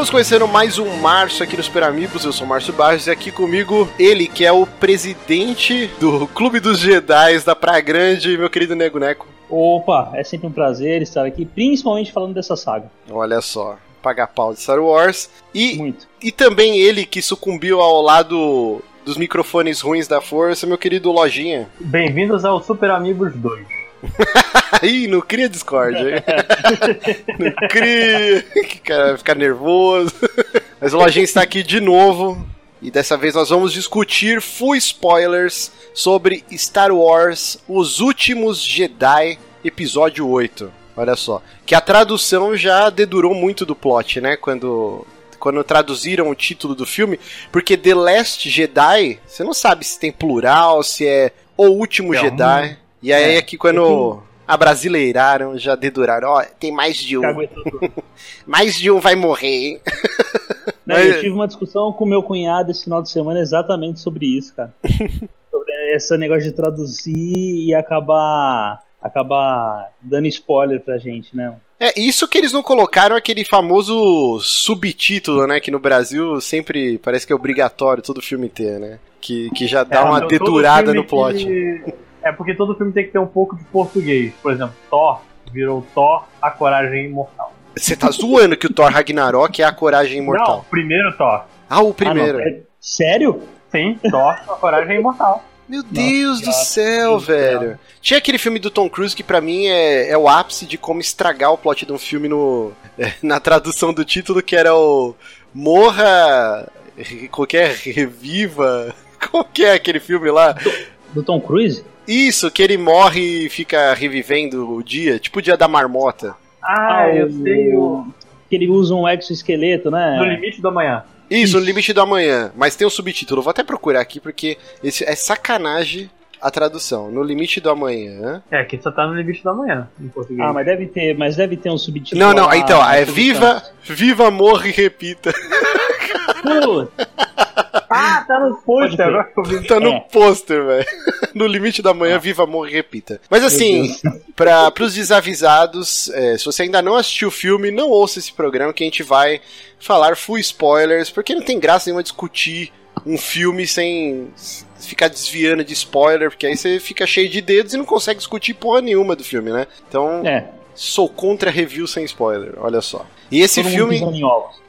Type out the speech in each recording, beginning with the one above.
Estamos conhecendo mais um Março aqui no Super Amigos. Eu sou o Márcio Barros e aqui comigo ele, que é o presidente do Clube dos Jedi da Praia Grande, meu querido Nego Neco. Opa, é sempre um prazer estar aqui, principalmente falando dessa saga. Olha só, pagar pau de Star Wars. E, Muito. e também ele que sucumbiu ao lado dos microfones ruins da força, meu querido Lojinha. Bem-vindos ao Super Amigos 2. Ih, não cria Discord, hein? não cria, que cara vai ficar nervoso. Mas o Lojinha está aqui de novo. E dessa vez nós vamos discutir full spoilers sobre Star Wars Os Últimos Jedi, episódio 8. Olha só. Que a tradução já dedurou muito do plot, né? Quando quando traduziram o título do filme, porque The Last Jedi, você não sabe se tem plural, se é O Último É um- Jedi. E aí é, aqui quando abrasileiraram, já deduraram, ó, tem mais de um. Mais de um vai morrer, hein? Não, Mas- eu tive uma discussão com meu cunhado esse final de semana exatamente sobre isso, cara. sobre esse negócio de traduzir e acabar acabar dando spoiler pra gente, né? É, isso que eles não colocaram aquele famoso subtítulo, né? Que no Brasil sempre parece que é obrigatório todo filme ter, né? Que, que já dá É, uma dedurada no plot. que- É porque todo filme tem que ter um pouco de português. Por exemplo, Thor virou Thor, a coragem imortal. Você tá zoando que o Thor Ragnarok é a coragem Não, imortal. primeiro Thor. Ah, o Ah, não, primeiro. é- sério? Sim, Thor, a coragem imortal. Meu Deus do Nossa, céu, Deus do céu. velho. Tinha aquele filme do Tom Cruise que pra mim é, é o ápice de como estragar o plot de um filme no, na tradução do título, que era o Morra. Qualquer Reviva. Qual que é aquele filme lá? Do Tom Cruise? Isso, que ele morre e fica revivendo o dia, tipo o dia da marmota. Ah, eu o- sei o. Que ele usa um exoesqueleto, né? No limite do amanhã. Isso, no limite do amanhã. Mas tem um subtítulo, eu vou até procurar aqui porque esse é sacanagem a tradução. No limite do amanhã. É, que só tá no limite do amanhã, em português. Ah, mas deve ter, mas deve ter um subtítulo. Não, não, lá, então, é viva, viva, morra e repita. Putz, Ah, tá no pôster, agora que eu vi. Tá no É. pôster, velho. No limite da manhã, viva, morra e repita. Mas assim, para pros desavisados, é, se você ainda não assistiu o filme, não ouça esse programa que a gente vai falar full spoilers, porque não tem graça nenhuma discutir um filme sem ficar desviando de spoiler, porque aí você fica cheio de dedos e não consegue discutir porra nenhuma do filme, né? Então, é, sou contra review sem spoiler, olha só. E esse todo filme.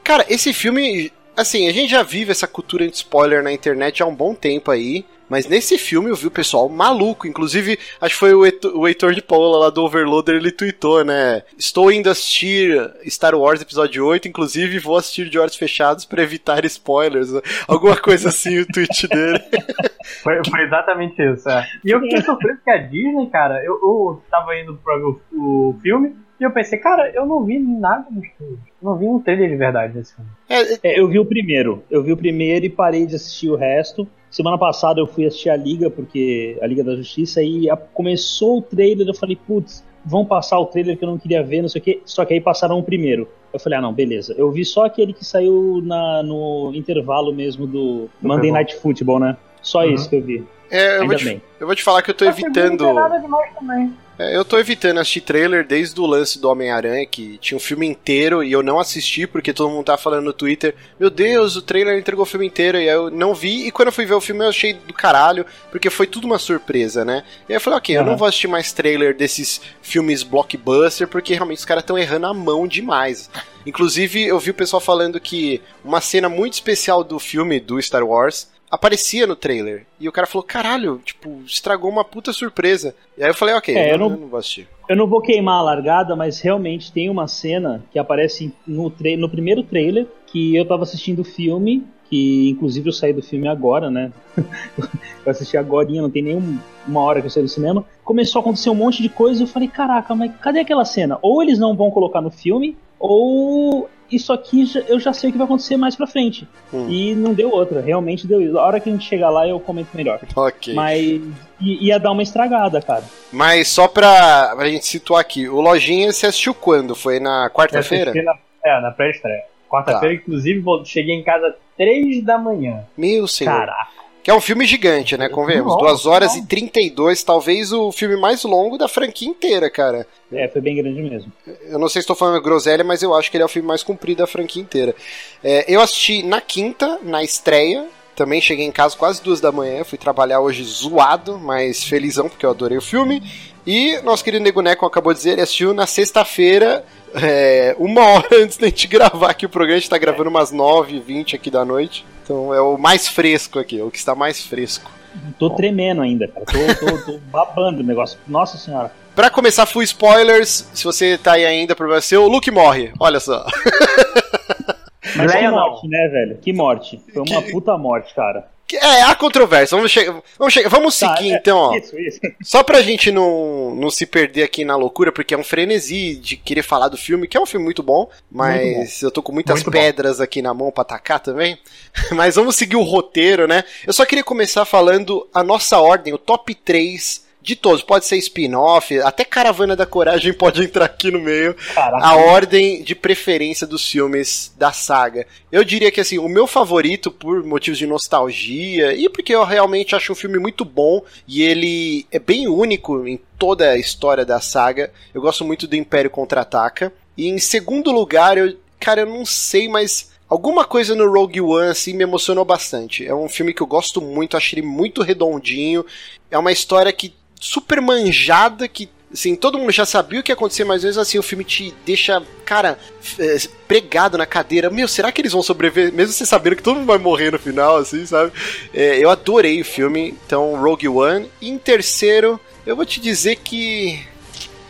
Cara, esse filme, assim, a gente já vive essa cultura de spoiler na internet há um bom tempo aí. Mas nesse filme eu vi o pessoal maluco. Inclusive, acho que foi o Heitor, o Heitor de Paula lá do Overloader, ele tweetou, né? Estou indo assistir Star Wars Episódio 8, inclusive vou assistir de olhos fechados para evitar spoilers. Alguma coisa assim, o tweet dele. Foi, foi exatamente isso, é. E eu fiquei surpreso que a Disney, cara, eu, eu tava indo pra ver o, o filme e eu pensei, cara, eu não vi nada nos filmes. Não vi um trailer de verdade desse filme. É, É, eu vi o primeiro. Eu vi o primeiro e parei de assistir o resto. Semana passada eu fui assistir a Liga, porque a Liga da Justiça, e a- começou o trailer, eu falei, putz, vão passar o trailer que eu não queria ver, não sei o quê. Só que aí passaram o primeiro. Eu falei, ah, não, beleza. Eu vi só aquele que saiu na- no intervalo mesmo do Monday. Night Football, né? Só Uhum. isso que eu vi. é, eu, vou te, bem. eu vou te falar que eu tô A evitando. Não tem nada demais também. É, eu tô evitando assistir trailer desde o lance do Homem-Aranha, que tinha um filme inteiro e eu não assisti porque todo mundo tá falando no Twitter: Meu Deus, o trailer entregou o filme inteiro. E aí eu não vi. E quando eu fui ver o filme eu achei do caralho, porque foi tudo uma surpresa, né? E aí eu falei: Ok, eu Aham. não vou assistir mais trailer desses filmes blockbuster porque realmente os caras estão errando a mão demais. Inclusive, eu vi o pessoal falando que uma cena muito especial do filme do Star Wars aparecia no trailer. E o cara falou, caralho, tipo, estragou uma puta surpresa. E aí eu falei, ok, É, eu eu não, eu não vou assistir. Eu não vou queimar a largada, mas realmente tem uma cena que aparece no, tra- no primeiro trailer que eu tava assistindo o filme, que inclusive eu saí do filme agora, né? eu assisti agora, não tem nem um- uma hora que eu saí do cinema. Começou a acontecer um monte de coisa e eu falei, caraca, mas cadê aquela cena? Ou eles não vão colocar no filme, ou isso aqui eu já sei o que vai acontecer mais pra frente. Hum. E não deu outra, realmente deu isso. A hora que a gente chegar lá eu comento melhor. Ok. Mas ia dar uma estragada, cara. Mas só pra, pra gente situar aqui, o Lojinha você assistiu quando? Foi na Eu quarta-feira? Na, é, na pré-estreia. Quarta-feira, inclusive, vou- cheguei em casa três da manhã. Meu senhor. Caraca. Que é um filme gigante, né? Convenhamos. 2 horas e 32, talvez o filme mais longo da franquia inteira, cara. É, foi bem grande mesmo. Eu não sei se estou falando groselha, mas eu acho que ele é o filme mais comprido da franquia inteira. É, eu assisti na quinta, na estreia. Também cheguei em casa quase duas da manhã. Fui trabalhar hoje zoado, mas felizão, porque eu adorei o filme. E nosso querido Nego Neco acabou de dizer, ele assistiu na sexta-feira, é, uma hora antes da gente gravar aqui o programa. A gente tá gravando umas 9h20 aqui da noite. Então é o mais fresco aqui, é o que está mais fresco. Tô Bom. tremendo ainda, cara. Tô, tô, tô babando o negócio. Nossa senhora. Pra começar, full spoilers. Se você tá aí ainda, problema é seu. O Luke morre. Olha só. Mas que morte, né, velho? Que morte. Foi uma puta morte, cara. É, há controvérsia. Vamos, che vamos, che vamos tá, seguir, é, então, ó. Isso, isso. Só pra gente não, não se perder aqui na loucura, porque é um frenesi de querer falar do filme, que é um filme muito bom, mas muito bom. eu tô com muitas muito pedras bom. aqui na mão pra atacar também. Mas vamos seguir o roteiro, né? Eu só queria começar falando a nossa ordem, o top 3 de todos, pode ser spin-off, até Caravana da Coragem pode entrar aqui no meio. Caraca. A ordem de preferência dos filmes da saga. Eu diria que assim, o meu favorito por motivos de nostalgia e porque eu realmente acho um filme muito bom e ele é bem único em toda a história da saga. Eu gosto muito do Império Contra-Ataca. E em segundo lugar, eu, cara, eu não sei, mas Alguma coisa no Rogue One assim me emocionou bastante. É um filme que eu gosto muito, acho ele muito redondinho. É uma história que super manjada que assim, todo mundo já sabia o que ia acontecer, mas vezes assim, o filme te deixa, cara, é, pregado na cadeira. Meu, será que eles vão sobreviver? Mesmo você sabendo que todo mundo vai morrer no final, assim, sabe? É, eu adorei o filme, então, Rogue One. E em terceiro, eu vou te dizer que.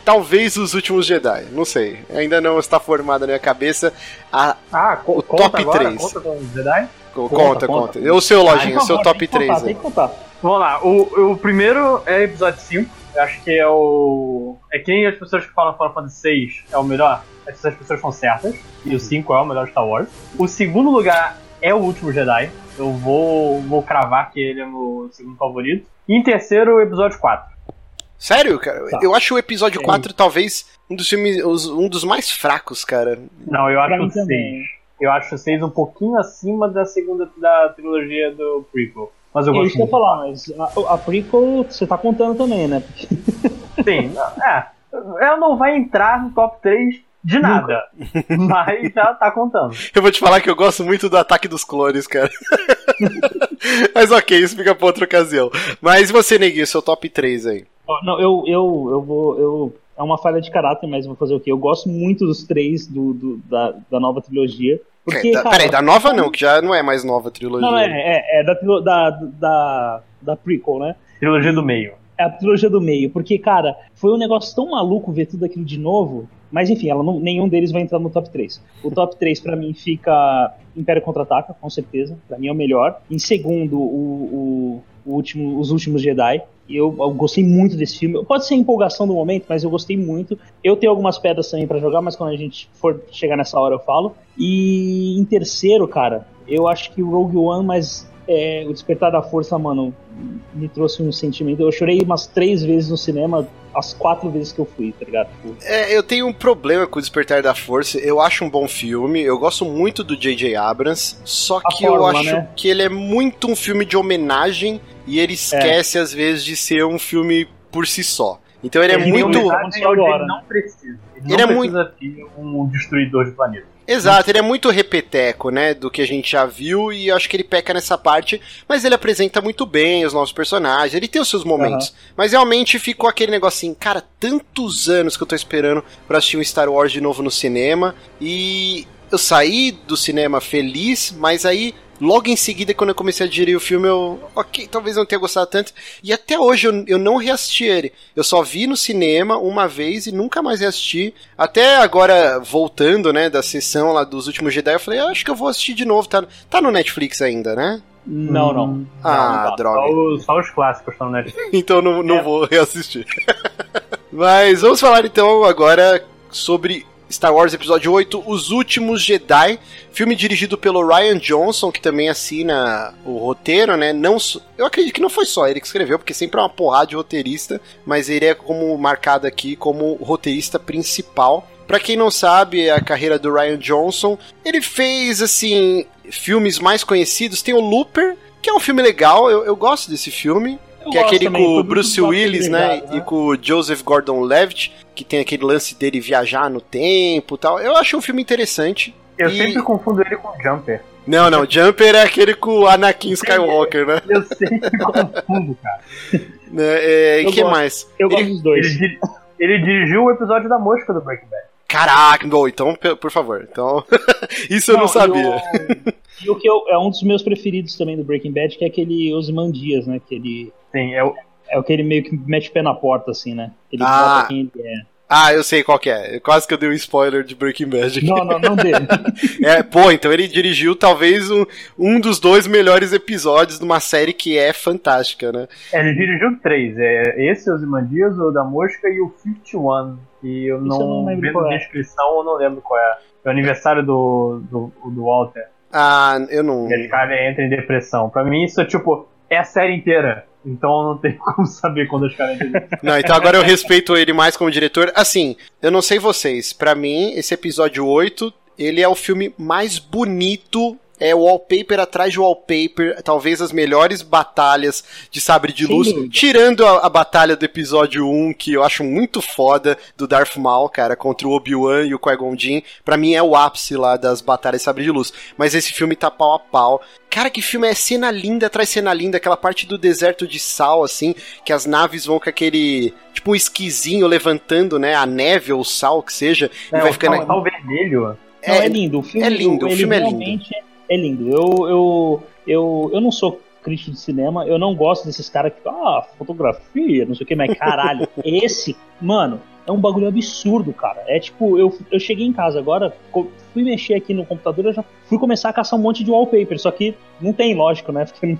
Talvez os últimos Jedi, não sei. Ainda não está formada na minha cabeça a, ah, o top agora? 3. Conta com Jedi? Conta, conta. conta. conta. O seu, Lojinha, ah, então, seu top 3. Contar, tem que contar. Vamos lá, o, o primeiro é episódio 5. Eu acho que é o. É quem as pessoas que falam Final Fantasy 6 é o melhor. Essas pessoas estão certas. E o 5 é o melhor Star Wars. O segundo lugar é o último Jedi. Eu vou, vou cravar que ele é o segundo favorito. E em terceiro, o episódio 4. Sério, cara? Tá. Eu acho o episódio Sim. 4 talvez um dos filmes. um dos mais fracos, cara. Não, eu acho o 6. Eu acho o 6 um pouquinho acima da segunda da trilogia do prequel. Mas eu é gosto. Isso que eu falar, mas a, a prequel você tá contando também, né? Sim, é. Ela não vai entrar no top 3 de nada. mas já tá contando. Eu vou te falar que eu gosto muito do ataque dos clones, cara. mas ok, isso fica pra outra ocasião. Mas você, Neguinho, seu top 3 aí? Não, eu, eu, eu vou. Eu, é uma falha de caráter, mas vou fazer o quê? Eu gosto muito dos três do, do da, da nova trilogia. Porque, é, da, cara, peraí, da nova não, que já não é mais nova trilogia. Não, é, é, é da, da, da, da prequel, né? Trilogia do meio. É a trilogia do meio, porque, cara, foi um negócio tão maluco ver tudo aquilo de novo. Mas enfim, ela não, nenhum deles vai entrar no top 3. O top 3 para mim fica Império Contra-Ataca, com certeza. Para mim é o melhor. Em segundo, o, o, o último, Os Últimos Jedi. Eu, eu, gostei muito desse filme. Pode ser empolgação do momento, mas eu gostei muito. Eu tenho algumas pedras também para jogar, mas quando a gente for chegar nessa hora eu falo. E em terceiro, cara, eu acho que o Rogue One, mas é, o Despertar da Força, mano, me trouxe um sentimento. Eu chorei umas três vezes no cinema, as quatro vezes que eu fui, tá ligado? É, eu tenho um problema com o Despertar da Força. Eu acho um bom filme, eu gosto muito do J.J. Abrams, só que eu acho né? que ele é muito um filme de homenagem e ele esquece, é. às vezes, de ser um filme por si só. Então ele, é ele é muito. Ele não precisa. Ele, não ele precisa é muito. um destruidor de planeta. Exato, ele é muito repeteco, né, do que a gente já viu e acho que ele peca nessa parte, mas ele apresenta muito bem os novos personagens, ele tem os seus momentos, uhum. mas realmente ficou aquele negocinho, cara, tantos anos que eu tô esperando pra assistir um Star Wars de novo no cinema e eu saí do cinema feliz, mas aí Logo em seguida, quando eu comecei a digerir o filme, eu. Ok, talvez não tenha gostado tanto. E até hoje eu, eu não reassisti ele. Eu só vi no cinema uma vez e nunca mais reassisti. Até agora, voltando, né, da sessão lá dos últimos Jedi, eu falei, ah, acho que eu vou assistir de novo. Tá, tá no Netflix ainda, né? Não, não. Ah, não, droga. Só os, só os, clássicos estão no Netflix. então não, não é. vou reassistir. Mas vamos falar então agora sobre Star Wars Episódio 8, Os Últimos Jedi, filme dirigido pelo Ryan Johnson, que também assina o roteiro, né? Não, eu acredito que não foi só ele que escreveu, porque sempre é uma porrada de roteirista, mas ele é como marcado aqui como roteirista principal. Para quem não sabe, a carreira do Ryan Johnson, ele fez assim filmes mais conhecidos, tem o Looper, que é um filme legal, eu, eu gosto desse filme. Eu que é gosto aquele também, com o Bruce Willis, né? ligado, E com o Joseph Gordon-Levitt, que tem aquele lance dele viajar no tempo e tal. Eu acho um filme interessante. Eu E- sempre confundo ele com Jumper. Não, não, Jumper é aquele com o Anakin Skywalker, né? Eu sempre confundo, cara. né é, e que gosto. mais? Eu gosto Ele- dos dois. Ele, ele dirigiu o episódio da mosca do Breaking Bad. Caraca, bom, então, por favor. Então, isso eu não, e sabia. o- E o que eu- é um dos meus preferidos também do Breaking Bad, que é aquele Ozymandias, né? Que ele Sim, é o, é o que ele meio que mete o pé na porta, assim, né? Ele Ah. mostra quem ele é. Ah, eu sei qual que é. Quase que eu dei um spoiler de Breaking Bad aqui. Não, não, não dele. É, pô, então ele dirigiu talvez um, um dos dois melhores episódios de uma série que é fantástica, né? é, ele dirigiu três. É esse, os Imandias, o da mosca e o 51. E eu não, eu não lembro vendo qual é. descrição, eu não lembro qual é. É o aniversário do, do, do Walter. Ah, eu não. E esse cara entra em depressão. Pra mim, isso é tipo, é a série inteira. Então não tenho como saber quando os caras. Não, então agora eu respeito ele mais como diretor. Assim, eu não sei vocês, pra mim, esse episódio 8, ele é o filme mais bonito. É wallpaper atrás de wallpaper, talvez as melhores batalhas de sabre de luz, tirando a, a batalha do episódio 1, que eu acho muito foda, do Darth Maul, cara, contra o Obi-Wan e o Qui-Gon Jinn. Pra mim é o ápice lá das batalhas de sabre de luz. Mas esse filme tá pau a pau. Cara, que filme é cena linda atrás cena linda, aquela parte do deserto de sal, assim, que as naves vão com aquele, tipo um esquisinho levantando, né, a neve ou o sal, que seja, e É, vai o ficando... tal, tal vermelho. Não, é, lindo. O filme, é lindo, o filme é lindo. É lindo. Eu, eu, eu, eu não sou crítico de cinema, eu não gosto desses caras que, ah, fotografia, não sei o que, mas caralho, esse, mano, é um bagulho absurdo, cara. É tipo, eu, eu cheguei em casa agora, fui mexer aqui no computador, eu já fui começar a caçar um monte de wallpaper, só que não tem, lógico, né? Porque não,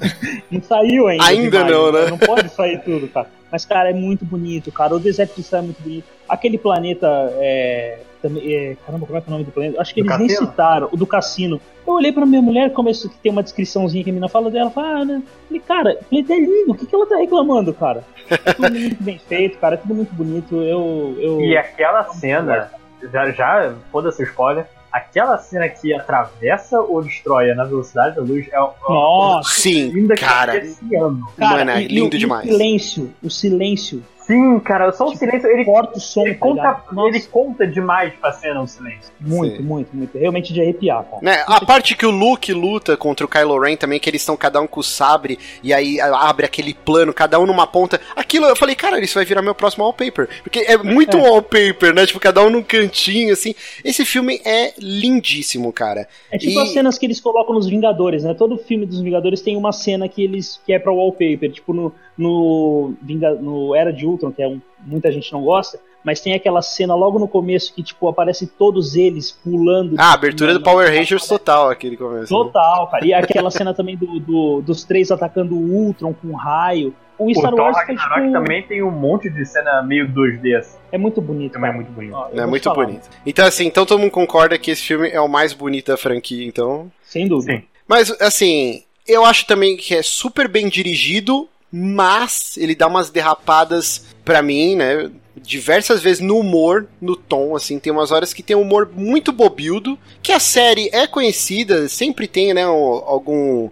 não saiu ainda. Ainda não, né? Não pode sair tudo, cara. Mas, cara, é muito bonito, cara. O deserto de é muito bonito. Aquele planeta é. também- é, caramba, como é que é o nome do planeta? Acho que Do eles nem cassino? citaram, o do cassino. Eu olhei pra minha mulher, começou que tem uma descriçãozinha que a menina fala dela, fala, ah, né? Falei, cara, o planeta é lindo, o que, que ela tá reclamando, cara? É tudo muito bem feito, cara, é tudo muito bonito. Eu. eu... E aquela cena, já, já foda-se o spoiler, aquela cena que atravessa o Destroyer na velocidade da luz é uma Nossa, Sim, linda que cara, esse ano. cara, Mano, é lindo e demais. O silêncio, o silêncio. Sim, cara, só o Tipo, silêncio, ele, Corta o som, ele, tá conta, ele conta demais pra cena o silêncio. muito, Sim. muito, muito. Realmente de arrepiar, cara. Né, a parte que o Luke luta contra o Kylo Ren também, que eles estão cada um com o sabre, e aí abre aquele plano, cada um numa ponta. Aquilo eu falei, cara, isso vai virar meu próximo wallpaper. Porque é muito wallpaper, né? Tipo, cada um num cantinho, assim. Esse filme é lindíssimo, cara. É tipo E- as cenas que eles colocam nos Vingadores, né? Todo filme dos Vingadores tem uma cena que eles que é pra wallpaper, tipo no no, no Era de Ultron, que é um, muita gente não gosta, mas tem aquela cena logo no começo que tipo aparece todos eles pulando. Ah, a abertura do Power Rangers total, aquele começo. né? Total, cara. E aquela cena também do, do- dos três atacando o Ultron com raio. O O Star Wars foi, tipo, também tem um monte de cena meio 2D assim. é muito bonito. Também é muito bonito. Ó, É muito falar, bonito. Então, assim, então todo mundo concorda que esse filme é o mais bonito da franquia, então. Sem dúvida. Sim. Mas, assim, eu acho também que é super bem dirigido, mas ele dá umas derrapadas pra mim, né? Diversas vezes no humor, no tom, assim, tem umas horas que tem um humor muito bobildo, que a série é conhecida, sempre tem, né, algum...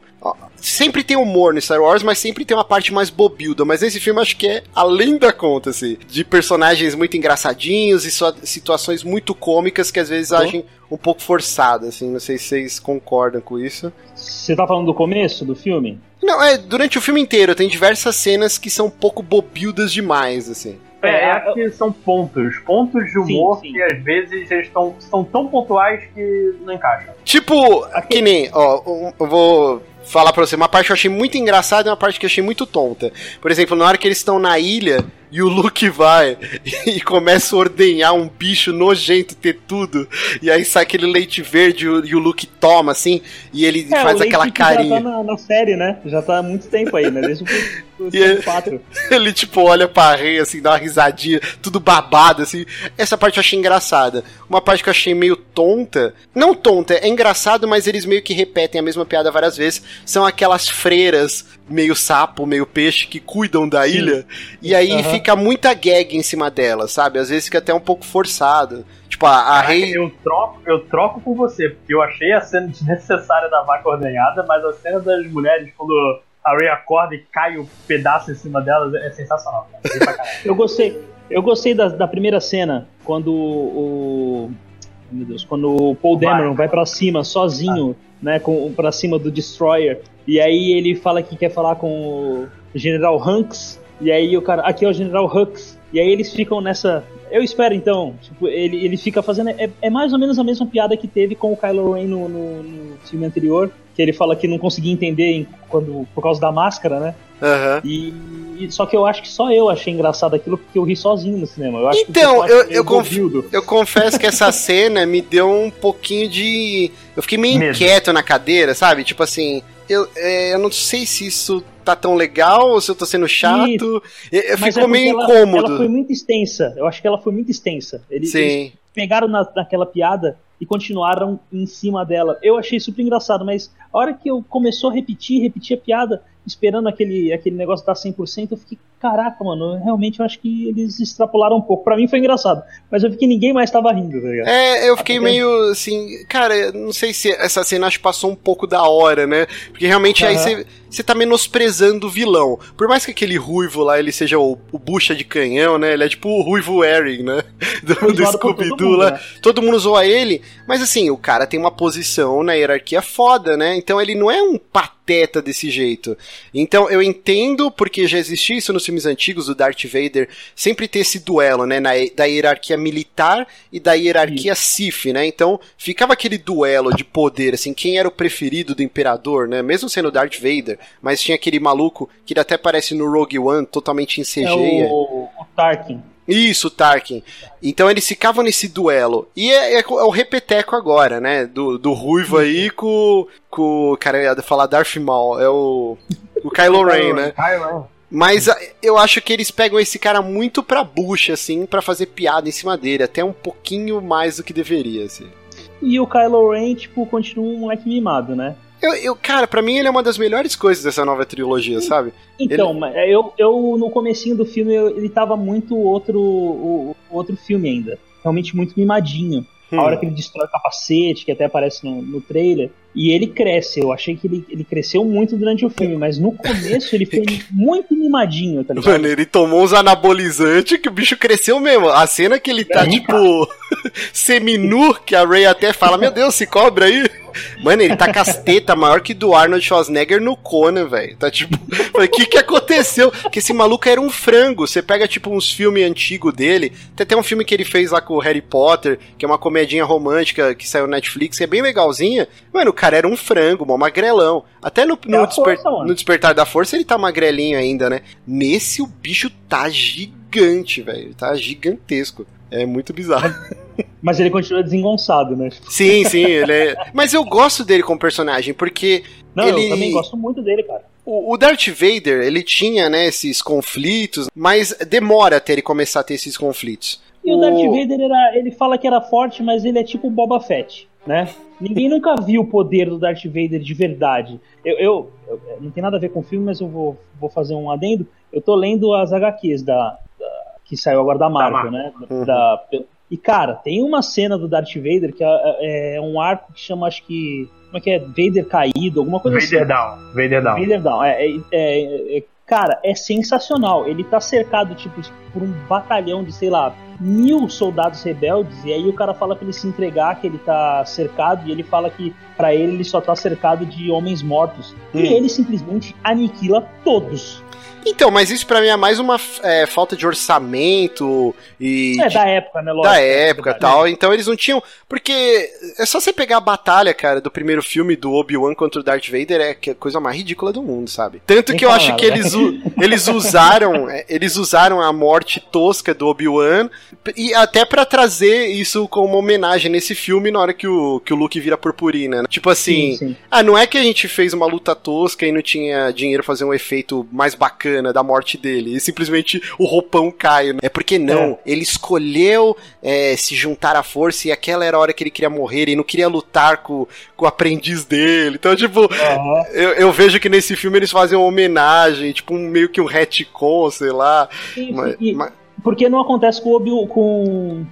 Sempre tem humor no Star Wars, mas sempre tem uma parte mais bobilda. Mas esse filme acho que é além da conta, assim. De personagens muito engraçadinhos e situações muito cômicas que às vezes agem um pouco forçadas, assim. Não sei se vocês concordam com isso. Você tá falando do começo do filme? Não, é, durante o filme inteiro tem diversas cenas que são um pouco bobildas demais, assim. É, É, é acho que são pontos. Pontos de humor Sim, sim. que às vezes eles tão, são tão pontuais que não encaixam. Tipo, que nem, ó, eu vou falar pra você, uma parte que eu achei muito engraçada e uma parte que eu achei muito tonta. Por exemplo, na hora que eles estão na ilha e o Luke vai e começa a ordenhar um bicho nojento ter tudo, e aí sai aquele leite verde e o, Luke toma, assim, e ele É, faz aquela que Já carinha. tá na, na série, né? Já tá há muito tempo aí, né? Desde o E é- 4. Ele, tipo, olha pra Rei, assim, dá uma risadinha, tudo babado, assim. Essa parte eu achei engraçada. Uma parte que eu achei meio tonta. Não tonta, é engraçado, mas eles meio que repetem a mesma piada várias vezes. São aquelas freiras, meio sapo, meio peixe, que cuidam da Sim. ilha. E aí fica fica muita gag em cima dela, sabe? Às vezes fica até um pouco forçado. Tipo, a, a Rei. Eu troco, eu troco com você, porque eu achei a cena desnecessária da vaca ordenhada, mas a cena das mulheres, quando a Ray acorda e cai o um pedaço em cima delas, é sensacional. eu gostei. Eu gostei da, da primeira cena, quando o. Meu Deus, quando o Paul Dameron vai, vai para cima sozinho, ah. Né, com para cima do Destroyer, e aí ele fala que quer falar com o General Hanks, e aí o cara, aqui é o General Hux, e aí eles ficam nessa eu espero então. Tipo, ele, ele fica fazendo. É, é, mais ou menos a mesma piada que teve com o Kylo Ren no, no, no filme anterior. Que ele fala que não conseguia entender em, quando, por causa da máscara, né? Uhum. E, e, só que eu acho que só eu achei engraçado aquilo porque eu ri sozinho no cinema. Eu então, eu, eu, conf, eu, confesso que essa cena me deu um pouquinho de. Eu fiquei meio Medo. inquieto na cadeira, sabe? Tipo assim, eu, é, eu não sei se isso tá tão legal ou se eu tô sendo chato. Eu, ficou é meio ela, incômodo. Ela foi muito extensa. Eu acho que ela foi muito extensa. Eles, Sim. eles pegaram na, naquela piada e continuaram em cima dela. Eu achei super engraçado, mas a hora que eu começou a repetir, repetir a piada, esperando aquele, aquele negócio dar 100%, eu fiquei, caraca, mano, realmente eu acho que eles extrapolaram um pouco. Para mim foi engraçado, mas eu vi que ninguém mais tava rindo, tá ligado? É, eu fiquei Até meio assim, cara, não sei se essa cena acho que passou um pouco da hora, né? Porque realmente uhum. aí você você tá menosprezando o vilão. Por mais que aquele ruivo lá ele seja o, o bucha de canhão, né? Ele é tipo o ruivo Aaron, né? Do, do Scooby-Doo lá. Né? Todo mundo zoa ele, mas assim, o cara tem uma posição na hierarquia foda, né? Então ele não é um pateta desse jeito. Então eu entendo porque já existia isso nos filmes antigos do Darth Vader, sempre ter esse duelo, né? Na, da hierarquia militar e da hierarquia Sith, né? Então ficava aquele duelo de poder, assim, quem era o preferido do imperador, né? Mesmo sendo Darth Vader mas tinha aquele maluco que até aparece no Rogue One, totalmente em CG. É o, o Tarkin. Isso, Tarkin. Então eles ficavam nesse duelo. E é, é, é, o repeteco agora, né? Do, do Ruivo aí com. com cara, eu ia falar Darth Maul. É o. O Kylo Ren, né? Mas eu acho que eles pegam esse cara muito pra bucha, assim, para fazer piada em cima dele. Até um pouquinho mais do que deveria, assim. E o Kylo Ren, tipo, continua um moleque mimado, né? Eu, eu, cara, para mim ele é uma das melhores coisas dessa nova trilogia, sabe? Então, ele... eu, eu no comecinho do filme eu, ele tava muito outro o, outro filme ainda. Realmente muito mimadinho. Hum. A hora que ele destrói o capacete, que até aparece no, no trailer. E ele cresce. Eu achei que ele, ele cresceu muito durante o filme, mas no começo ele foi muito mimadinho, tá ligado? Mano, ele tomou uns anabolizantes que o bicho cresceu mesmo. A cena que ele tá, é, tipo, seminu, que a Ray até fala: Meu Deus, se cobra aí. Mano, ele tá casteta maior que do Arnold Schwarzenegger no Conan, velho. Tá tipo, o que que aconteceu? Que esse maluco era um frango. Você pega tipo uns filmes antigos dele. Tem até um filme que ele fez lá com o Harry Potter, que é uma comedinha romântica que saiu no Netflix, que é bem legalzinha. Mano, o cara era um frango, um magrelão. Até no, no, desper força, no Despertar da Força ele tá magrelinho ainda, né? Nesse o bicho tá gigante, velho. Tá gigantesco. É muito bizarro. Mas ele continua desengonçado, né? Sim, sim, ele é. Mas eu gosto dele como personagem, porque. Não, ele... eu também gosto muito dele, cara. O, Darth Vader, ele tinha, né, esses conflitos, mas demora até ele começar a ter esses conflitos. E o, o Darth Vader, era, ele fala que era forte, mas ele é tipo o Boba Fett, né? Ninguém nunca viu o poder do Darth Vader de verdade. Eu, eu, eu, não tem nada a ver com o filme, mas eu vou, vou fazer um adendo. Eu tô lendo as HQs da, da que saiu agora da Marvel, da né? Uhum. Da, e, cara, tem uma cena do Darth Vader que é, é, um arco que chama, acho que. Como é que é? Vader caído, alguma coisa Vader assim. Down. Vader Down. Vader Down. É, é, é, é, cara, é sensacional. Ele tá cercado, tipo, por um batalhão de, sei lá, mil soldados rebeldes. E aí o cara fala pra ele se entregar, que ele tá cercado. E ele fala que, para ele, ele só tá cercado de homens mortos. Hum. E ele simplesmente aniquila todos. Então, mas isso para mim é mais uma é, falta de orçamento e. É, da época, né? Lógico, da época e tal. Então eles não tinham. Porque é só você pegar a batalha, cara, do primeiro filme do Obi-Wan contra o Darth Vader, é, é a coisa mais ridícula do mundo, sabe? Tanto que eu acho que eles, eles usaram. É, eles usaram a morte tosca do Obi-Wan e até para trazer isso como homenagem nesse filme na hora que o, que o Luke vira purpurina. Né? Tipo assim. Sim, sim. Ah, não é que a gente fez uma luta tosca e não tinha dinheiro pra fazer um efeito mais bacana bacana da morte dele. E simplesmente o roupão cai. Né? É porque não, é. ele escolheu é, se juntar à força e aquela era a hora que ele queria morrer e não queria lutar com, com o aprendiz dele. Então, tipo, uhum. eu, eu, vejo que nesse filme eles fazem uma homenagem, tipo, um, meio que um retcon, sei lá. E, mas... e, porque, Mas... porque não acontece com o Obi com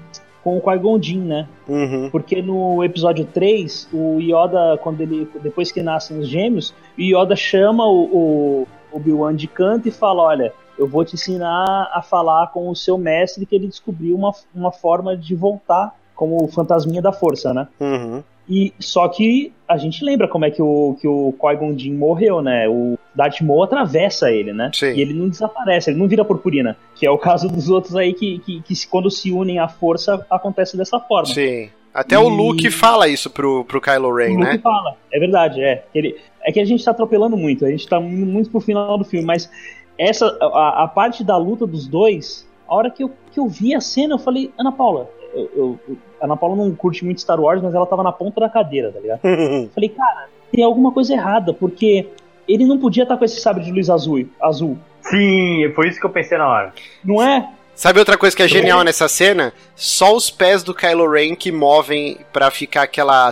com o Qui-Gon Jinn, né? Uhum. Porque no episódio 3, o Yoda, quando ele depois que nascem os gêmeos, o Yoda chama o, o Obi-Wan de canto e fala: Olha, eu vou te ensinar a falar com o seu mestre que ele descobriu uma, uma forma de voltar como fantasminha da força, né? Uhum. E só que a gente lembra como é que o que o Qui-Gon Jinn morreu, né? O Darth Maul atravessa ele, né? Sim. E ele não desaparece, ele não vira purpurina, que é o caso dos outros aí que, que, que quando se unem à força acontece dessa forma. Sim. Até e... o Luke fala isso pro, pro Kylo Ren, o né? Luke fala, é verdade, é. Ele, é que a gente tá atropelando muito, a gente tá indo muito pro final do filme, mas essa a, a parte da luta dos dois, a hora que eu, que eu vi a cena, eu falei, Ana Paula, eu, eu, a Ana Paula não curte muito Star Wars, mas ela tava na ponta da cadeira, tá ligado? Falei, cara, tem alguma coisa errada, porque ele não podia estar com esse sabre de luz azul. azul. Sim, foi isso que eu pensei na hora. Não é? Sabe outra coisa que é genial nessa cena? Só os pés do Kylo Ren que movem para ficar aquela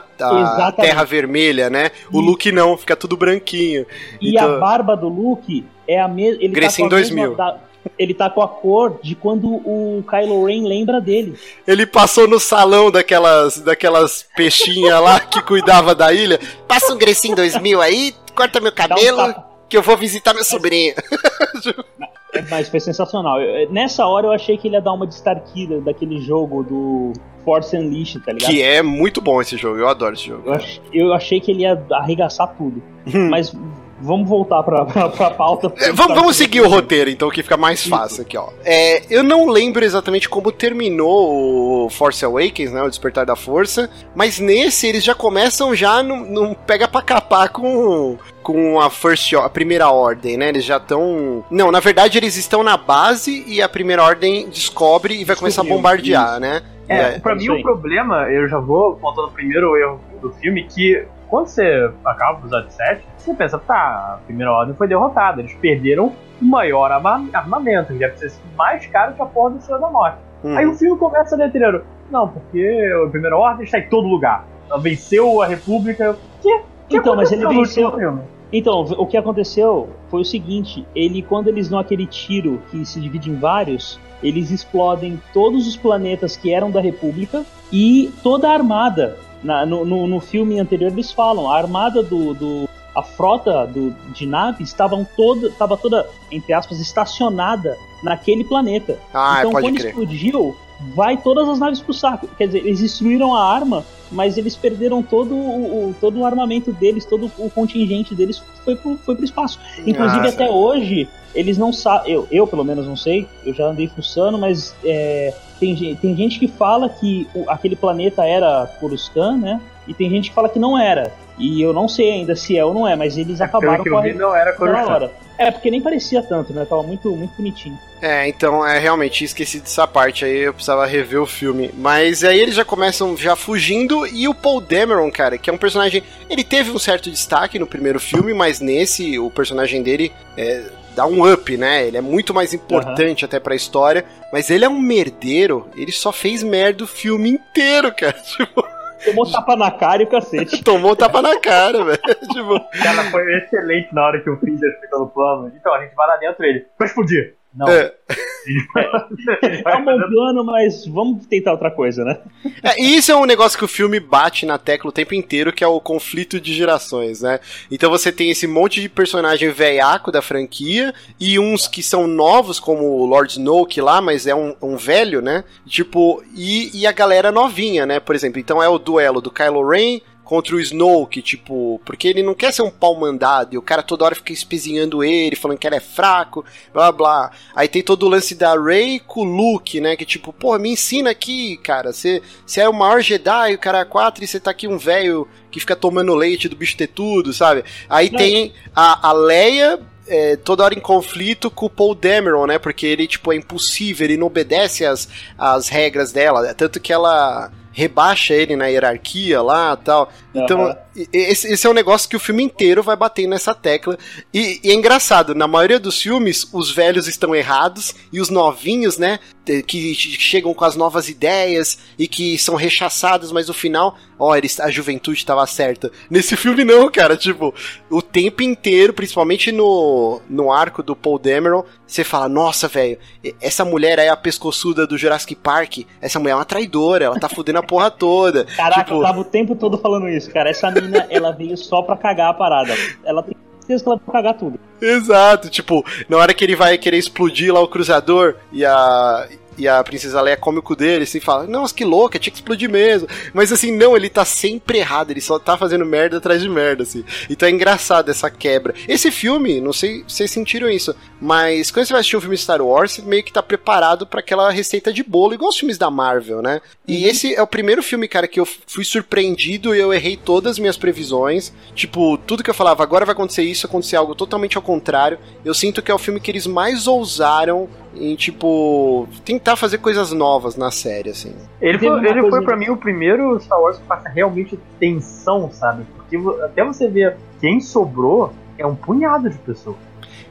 terra vermelha, né? O Luke não, fica tudo branquinho. E então... a barba do Luke é a mesma. Ele tá 2000. Da ele tá com a cor de quando o Kylo Ren lembra dele. Ele passou no salão daquelas, daquelas peixinhas lá que cuidava da ilha. Passa um Grecin 2000 aí, corta meu cabelo, um que eu vou visitar meu sobrinho. Mas foi sensacional. Eu, nessa hora eu achei que ele ia dar uma de Starkiller daquele jogo do Force Unleashed, tá ligado? Que é muito bom esse jogo, eu adoro esse jogo. Eu, ach, eu achei que ele ia arregaçar tudo. Hum. Mas Vamos voltar pra, pra, pra pauta. É, vamos, vamos seguir o roteiro, então, que fica mais fácil aqui, ó. É, eu não lembro exatamente como terminou o Force Awakens, né? O Despertar da Força. Mas nesse, eles já começam já não pega pra capar com, com a First a primeira ordem, né? Eles já estão. Não, na verdade, eles estão na base e a primeira ordem descobre e vai começar a bombardear, isso. né? É, é, pra mim o problema, eu já vou apontando o primeiro erro do filme, que quando você acaba o episódio 7, você pensa, tá, a primeira ordem foi derrotada, eles perderam o maior armamento, que deve ser mais caro que a porra do Senhor da Morte. Hum. Aí o filme começa a letreiro, não, porque a primeira ordem está em todo lugar. Ela venceu a República. Que? que então, mas ele venceu. Então, o que aconteceu foi o seguinte: ele, quando eles dão aquele tiro que se divide em vários, eles explodem todos os planetas que eram da República e toda a armada. Na, no, no, no, filme anterior eles falam, a armada do, do a frota do, de naves estavam toda, estava toda, entre aspas, estacionada naquele planeta. Ah, então quando crer. explodiu, vai todas as naves pro saco. Quer dizer, eles destruíram a arma, mas eles perderam todo o, o todo o armamento deles, todo o contingente deles foi pro, foi pro espaço. Inclusive, Nossa. até hoje, eles não sabem. Eu, eu, pelo menos, não sei, eu já andei fuçando, mas é, tem, tem gente que fala que o, aquele planeta era Coruscant, né? E tem gente que fala que não era. E eu não sei ainda se é ou não é, mas eles acabaram com a vi, não era hora. É, porque nem parecia tanto, né? Tava muito, muito bonitinho. É, então, é realmente esqueci dessa parte aí, eu precisava rever o filme. Mas aí eles já começam já fugindo e o Paul Dameron, cara, que é um personagem, ele teve um certo destaque no primeiro filme, mas nesse o personagem dele é, dá um up, né? Ele é muito mais importante uhum. até pra história, mas ele é um merdeiro, ele só fez merda o filme inteiro, cara. Tipo, Tomou tapa na cara e o cacete. Tomou tapa na cara, velho. Tipo... Cara, foi excelente na hora que o Freezer fica no plano. Então, a gente vai lá dentro ele. Vai explodir. Não. É. tá montando, mas vamos tentar outra coisa, né? É, e isso é um negócio que o filme bate na tecla o tempo inteiro, que é o conflito de gerações, né? Então você tem esse monte de personagem velhaco da franquia e uns que são novos, como o Lord Snoke lá, mas é um, um velho, né? Tipo, e, e a galera novinha, né? Por exemplo, então é o duelo do Kylo Ren contra o Snoke, tipo, porque ele não quer ser um pau mandado e o cara toda hora fica espezinhando ele, falando que ele é fraco, blá blá. Aí tem todo o lance da Rey com o Luke, né? Que tipo, pô, me ensina aqui, cara. Você é o maior Jedi, o cara é 4 e você tá aqui um velho que fica tomando leite do bicho ter tudo, sabe? Aí não. tem a, a Leia é, toda hora em conflito com o Paul Dameron, né? Porque ele, tipo, é impossível, ele não obedece as, as regras dela. Tanto que ela rebaixa ele na hierarquia lá tal. Então, esse, esse, é um negócio que o filme inteiro vai bater nessa tecla. E, e, é engraçado, na maioria dos filmes, os velhos estão errados e os novinhos, né, que chegam com as novas ideias e que são rechaçados, mas no final, ó, eles, a juventude estava certa. Nesse filme não, cara, tipo, o tempo inteiro, principalmente no, no arco do Paul Dameron, você fala, nossa, velho, essa mulher aí é a pescoçuda do Jurassic Park, essa mulher é uma traidora, ela tá fudendo a porra toda. Caraca, tipo... eu tava o tempo todo falando isso, cara, essa mina, ela veio só pra cagar a parada. Ela tem certeza que ela vai cagar tudo. Exato, tipo, na hora que ele vai querer explodir lá o cruzador e a e a princesa Leia come o cu dele, assim, fala, nossa, que louca, tinha que explodir mesmo. Mas assim, não, ele tá sempre errado, ele só tá fazendo merda atrás de merda, assim. Então é engraçado essa quebra. Esse filme, não sei se vocês sentiram isso, mas quando você vai assistir um filme Star Wars, você meio que tá preparado para aquela receita de bolo, igual os filmes da Marvel, né? E uhum. esse é o primeiro filme, cara, que eu fui surpreendido e eu errei todas as minhas previsões. Tipo, tudo que eu falava, agora vai acontecer isso, acontecer algo totalmente ao contrário. Eu sinto que é o filme que eles mais ousaram em, tipo, tentar fazer coisas novas na série, assim. Ele foi, ele foi para mim o primeiro Star Wars que passa realmente tensão, sabe? Porque até você ver quem sobrou é um punhado de pessoas.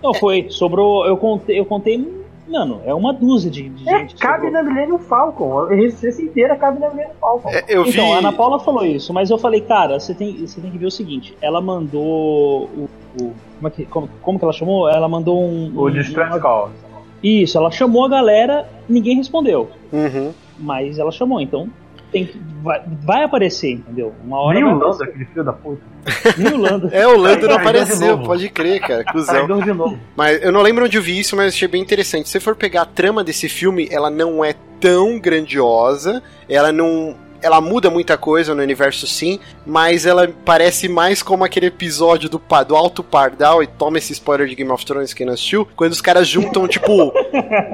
Não, foi, sobrou, eu contei, eu contei Mano, é uma dúzia de, de é, gente. Cabe na Millennium Falcon. A resistência inteira cabe na Millennium Falcon. É, eu vi... Então, a Ana Paula falou isso, mas eu falei, cara, você tem, você tem que ver o seguinte: ela mandou o. o como, é que, como, como que ela chamou? Ela mandou um. O um, Distress Call. Isso, ela chamou a galera, ninguém respondeu. Uhum. Mas ela chamou, então tem que, vai, vai aparecer, entendeu? Uma hora. Nem o Lando, aquele filho da puta. Nem o Lando. é, o Lando não apareceu, pode crer, cara. Cusão. de novo. Mas eu não lembro onde eu vi isso, mas achei bem interessante. Se você for pegar a trama desse filme, ela não é tão grandiosa, ela não ela muda muita coisa no universo sim, mas ela parece mais como aquele episódio do, do Alto Pardal, e toma esse spoiler de Game of Thrones que não assistiu, quando os caras juntam, tipo,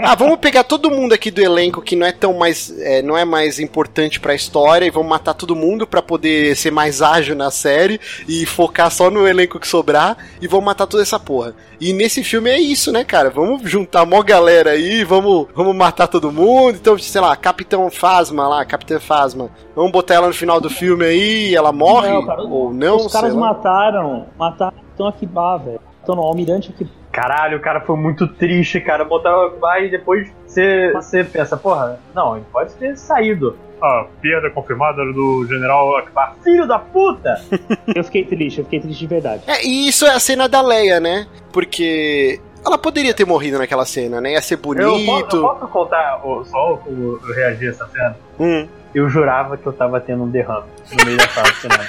ah, vamos pegar todo mundo aqui do elenco que não é tão mais, é, não é mais importante pra história e vamos matar todo mundo para poder ser mais ágil na série e focar só no elenco que sobrar e vamos matar toda essa porra. E nesse filme é isso, né, cara? Vamos juntar mó galera aí, vamos, vamos matar todo mundo. Então, sei lá, Capitão Fasma lá, Capitã Fasma Vamos botar ela no final do filme aí, ela morre não, cara, ou não? Os caras mataram, mataram estão aqui velho. Estão no Almirante aqui. Caralho, o cara foi muito triste, cara. Botar o Akbar e depois você pensa, porra, não, ele pode ter saído. A perda confirmada do General Akbar, filho da puta! eu fiquei triste, eu fiquei triste de verdade. É, e isso é a cena da Leia, né? Porque ela poderia ter morrido naquela cena, né? Ia ser bonito. Eu posso, eu posso contar só como eu reagi a essa cena? Hum eu jurava que eu tava tendo um derrame no meio da sala de cinema.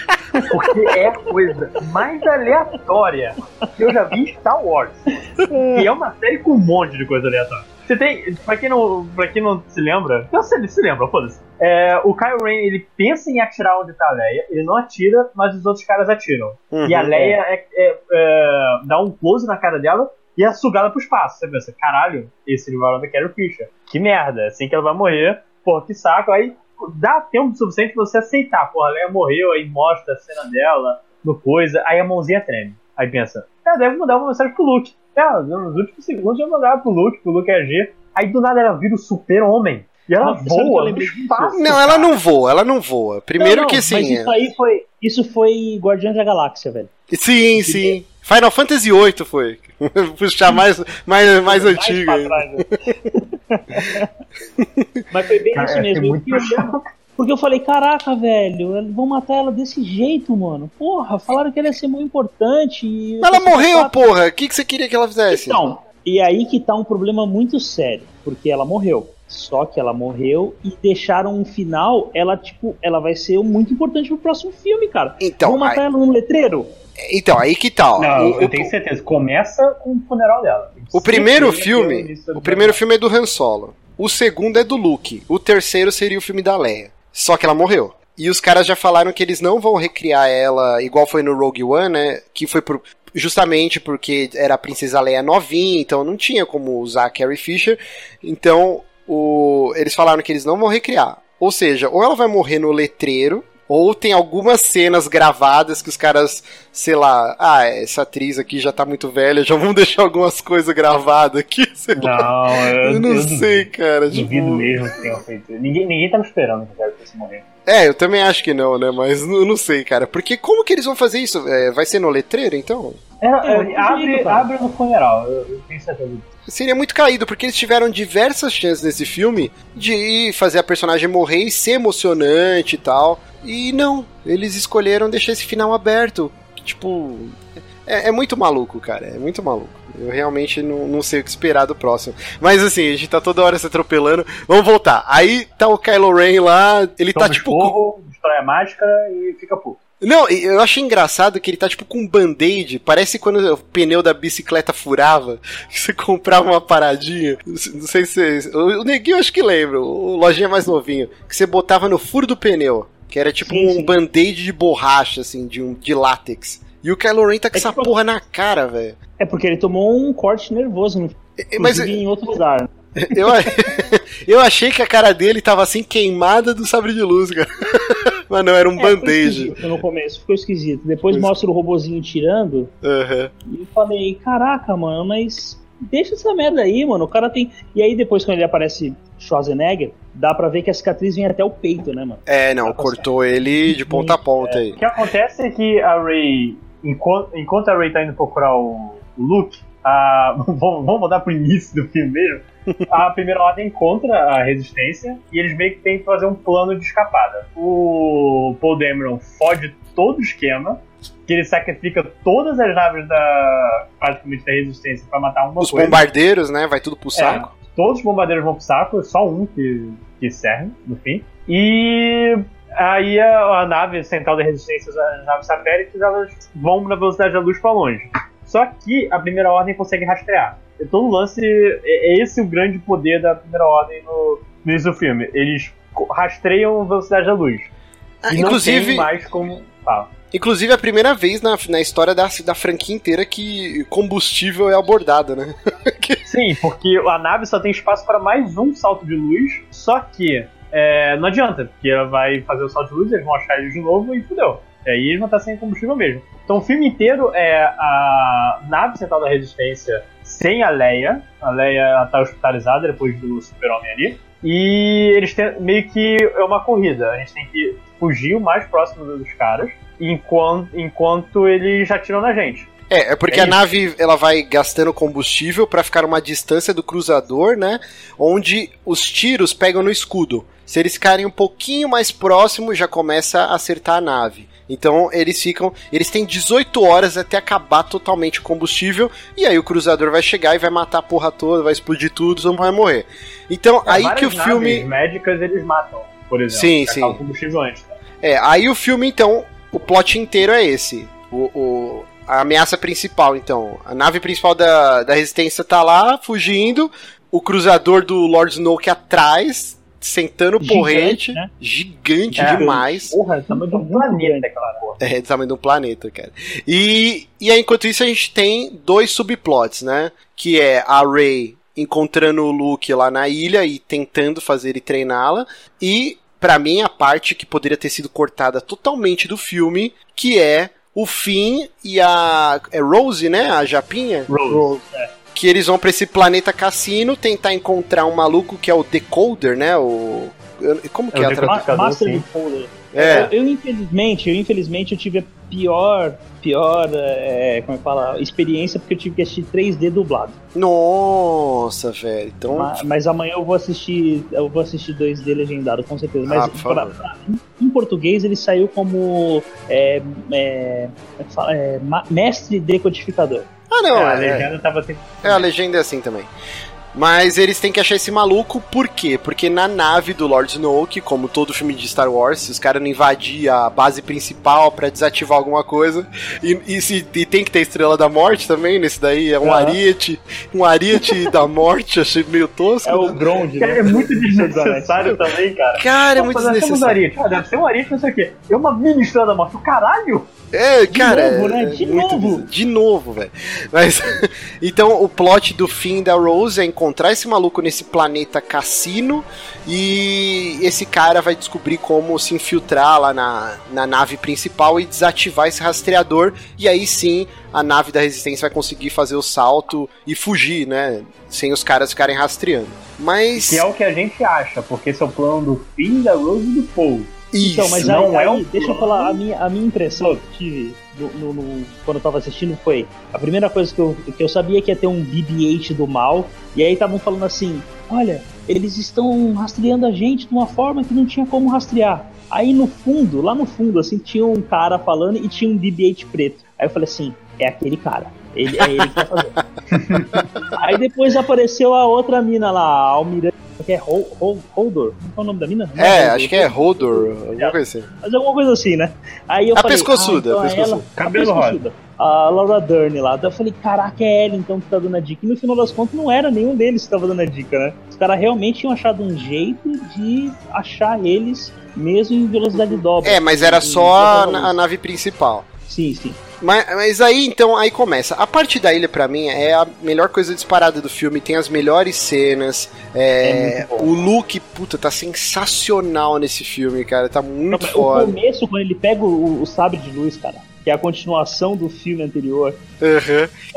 Porque é a coisa mais aleatória que eu já vi em Star Wars. E é uma série com um monte de coisa aleatória. Você tem. Pra quem não, pra quem não se lembra. Não sei se lembra, foda-se. É, o Kylo Ren ele pensa em atirar onde tá a Leia, ele não atira, mas os outros caras atiram. Uhum, e a Leia é, é, é, dá um close na cara dela e é sugada pro espaço. Você pensa, caralho, esse rival é Carrie Fisher. Que merda, assim que ela vai morrer, porra, que saco. Aí dá tempo suficiente pra você aceitar. Porra, a Leia morreu, aí mostra a cena dela, no coisa, aí a mãozinha treme. Aí pensa, é, deve mandar uma mensagem pro Luke. É, nos últimos segundos eu mandar pro Luke, pro Luke agir. Aí do nada ela vira o super-homem. E ela voa no espaço. Não, ela não voa, ela não voa. Primeiro não, não, que sim. Mas isso aí foi. Isso foi Guardiões da Galáxia, velho. Sim, sim. Final Fantasy VIII foi. Puxar mais, mais, mais antigo. Mais Mas foi bem Cara, isso mesmo. Muito porque eu falei, caraca, velho, vão matar ela desse jeito, mano. Porra, falaram que ela ia ser muito importante. Mas ela morreu, quatro... porra. O que, que você queria que ela fizesse? Então, e aí que tá um problema muito sério. Porque ela morreu. Só que ela morreu e deixaram um final, ela, tipo, ela vai ser muito importante pro próximo filme, cara. Então, Vão matar aí... ela no letreiro? Então, aí que tal? Tá, Não, o, eu tenho certeza. Começa com o funeral dela. O primeiro filme, o primeiro filme é do Han Solo. O segundo é do Luke. O terceiro seria o filme da Leia. Só que ela morreu. E os caras já falaram que eles não vão recriar ela igual foi no Rogue One, né? Que foi por, justamente porque era a princesa Leia novinha, então não tinha como usar a Carrie Fisher. Então, o, eles falaram que eles não vão recriar. Ou seja, ou ela vai morrer no letreiro, Ou tem algumas cenas gravadas que os caras, sei lá, ah, essa atriz aqui já tá muito velha, já vamos deixar algumas coisas gravadas aqui, sei Não, lá. eu, Eu não eu sei, cara. Duvido tipo- mesmo que tenham feito. Ninguém, ninguém tava esperando que o Gary fosse morrer. É, eu também acho que não, né? Mas eu não sei, cara. Porque como que eles vão fazer isso? É, vai ser no letreiro, então? É, é, eu abre, cara. abre no funeral, eu, eu tenho certeza disso. Seria muito caído, porque eles tiveram diversas chances nesse filme de fazer a personagem morrer e ser emocionante e tal. E não, eles escolheram deixar esse final aberto. Tipo, é, é muito maluco, cara. É muito maluco. Eu realmente não, não sei o que esperar do próximo. Mas assim, a gente tá toda hora se atropelando. Vamos voltar. Aí tá o Kylo Ren lá, ele Toma tá tipo. esporro, destrói a máscara e fica puto. Não, eu achei engraçado que ele tá tipo com um band-aid. Parece quando o pneu da bicicleta furava, que você comprava uma paradinha. Não sei se. O Neguinho acho que lembra, o Lojinha mais novinho. Que você botava no furo do pneu. Que era tipo Sim, um band-aid de borracha, assim, de, um, de látex. E o Kylo Ren tá com É essa tipo- porra na cara, velho. É porque ele tomou um corte nervoso, no- É, Mas em outro lugar. eu, eu achei que a cara dele tava assim queimada do sabre de luz, cara. Mas não, era um É, band-aid. No começo ficou esquisito. Depois Pois- mostra o robozinho tirando. Aham. E eu falei, caraca, mano, mas deixa essa merda aí, mano. O cara tem. E aí depois, quando ele aparece Schwarzenegger, dá pra ver que a cicatriz vem até o peito, né, mano? É, não, cortou ele de ponta a ponta aí. O que acontece é que a Ray, enquanto, enquanto a Ray tá indo procurar o, o Luke, a, vamos, vamos voltar pro início do filme mesmo. A primeira ordem encontra a resistência e eles meio que têm que fazer um plano de escapada. O Paul Dameron fode todo o esquema, que ele sacrifica todas as naves da praticamente da resistência pra matar uma Os coisa. bombardeiros, né? Vai tudo pro saco. É, todos os bombardeiros vão pro saco, só um que, que serve, no fim. E aí a, a nave central da resistência, as naves satélites, elas vão na velocidade da luz pra longe. Só que a primeira ordem consegue rastrear. E todo o lance, é, é esse o grande poder da primeira ordem no, no início do filme. Eles rastreiam a velocidade da luz. Ah, inclusive, mais como... Fala. inclusive é a primeira vez na, na história da, da franquia inteira que combustível é abordado, né? Sim, porque a nave só tem espaço para mais um salto de luz, só que é, não adianta, porque ela vai fazer o salto de luz, eles vão achar ele de novo e fudeu. Aí eles vão estar sem combustível mesmo. Então o filme inteiro é a nave central da resistência sem a Leia. A Leia está hospitalizada depois do super-homem ali. E eles têm meio que é uma corrida. A gente tem que fugir o mais próximo dos caras enquanto, enquanto eles já tiram na gente. É, é porque É a nave ela vai gastando combustível pra ficar uma distância do cruzador, né? Onde os tiros pegam no escudo. Se eles ficarem um pouquinho mais próximo, já começa a acertar a nave. Então eles ficam. Eles têm 18 horas até acabar totalmente o combustível. E aí o cruzador vai chegar e vai matar a porra toda, vai explodir tudo, todo mundo vai morrer. Então, aí que o filme. médicas eles matam, por exemplo. Sim, que sim. o combustível antes. né? É, aí o filme, então, o plot inteiro é esse. O, o- a ameaça principal, então. A nave principal da, da resistência tá lá, fugindo. O cruzador do Lord Snoke atrás, sentando Gigante, porrete. né? Gigante É. demais. Porra, é tamanho de um planeta aquela porra. É, do tamanho de um planeta, cara. E, e aí, enquanto isso, a gente tem dois subplots, né? Que é a Rey encontrando o Luke lá na ilha e tentando fazer ele treiná-la. E, pra mim, a parte que poderia ter sido cortada totalmente do filme, que é o Finn e a é Rose, né? A Japinha. Rose. Que eles vão pra esse planeta cassino tentar encontrar um maluco que é o Decoder, né? O. Como que É é, o a tradução? Master sim. Decoder. É. Eu, eu, infelizmente, eu infelizmente eu tive a pior, pior, é, como é que fala, experiência porque eu tive que assistir 3D dublado. Nossa, velho. Então. Ma- Mas, amanhã eu vou assistir, eu vou assistir 2D legendado com certeza. Mas Ah, pra- pra em português ele saiu como é, é, é? É, mestre decodificador. Ah, não, É, a é, legenda tava assim. é, a legenda é assim também. Mas eles têm que achar esse maluco, por quê? Porque na nave do Lord Snoke, como todo filme de Star Wars, se os caras não invadir a base principal pra desativar alguma coisa, e, e se- e tem que ter Estrela da Morte também, nesse daí é um Aham. ariete, um ariete da morte, achei meio tosco. É o né? Grond, Cara, né? é muito desnecessário também, cara. Cara, é muito desnecessário. Ariete. Ah, deve ser um Ariete, não sei o quê. É uma mini estrela da morte. O caralho! É, cara, novo, né? é De novo. bizarro. De novo, velho. Mas então o plot do fim da Rose é encontrar encontrar esse maluco nesse planeta cassino e esse cara vai descobrir como se infiltrar lá na, na nave principal e desativar esse rastreador. E aí sim a nave da resistência vai conseguir fazer o salto e fugir, né? Sem os caras ficarem rastreando. Mas. Que é o que a gente acha, porque esse é o plano do Finn, da Rose e do Paul. Isso, Então, mas não aí, é aí, um deixa eu falar, a minha, a minha impressão que tive no, no- quando eu tava assistindo foi: a primeira coisa que eu, que eu sabia que ia ter um BB-8 do mal, e aí estavam falando assim: olha, eles estão rastreando a gente de uma forma que não tinha como rastrear. Aí no fundo, lá no fundo, assim, tinha um cara falando e tinha um BB-8 preto. Aí eu falei assim: é aquele cara. Ele, é ele que tá fazendo. aí depois apareceu a outra mina lá, a Almirante, que é Hol- Hol- Holdor. Qual é o nome da mina? Não É, Holdor. acho que é Hodor, alguma coisa assim. Mas alguma coisa assim, né? Aí eu A falei, pescoçuda, ah, então a é pescoçuda. ela, Cabelo a pescoçuda. A Laura Dern lá. Daí eu falei, caraca, é ela então que tá dando a dica. E no final das contas não era nenhum deles que tava dando a dica, né? Os caras realmente tinham achado um jeito de achar eles mesmo em velocidade dobra. É, mas era só a, a nave principal. Sim, sim. Mas, mas aí, então, aí começa. A parte da ilha, pra mim, é a melhor coisa disparada do filme. Tem as melhores cenas. É, É o look, puta, tá sensacional nesse filme, cara. Tá muito o foda. começo, quando ele pega o, o sabre de luz, cara, que é a continuação do filme anterior. Aham.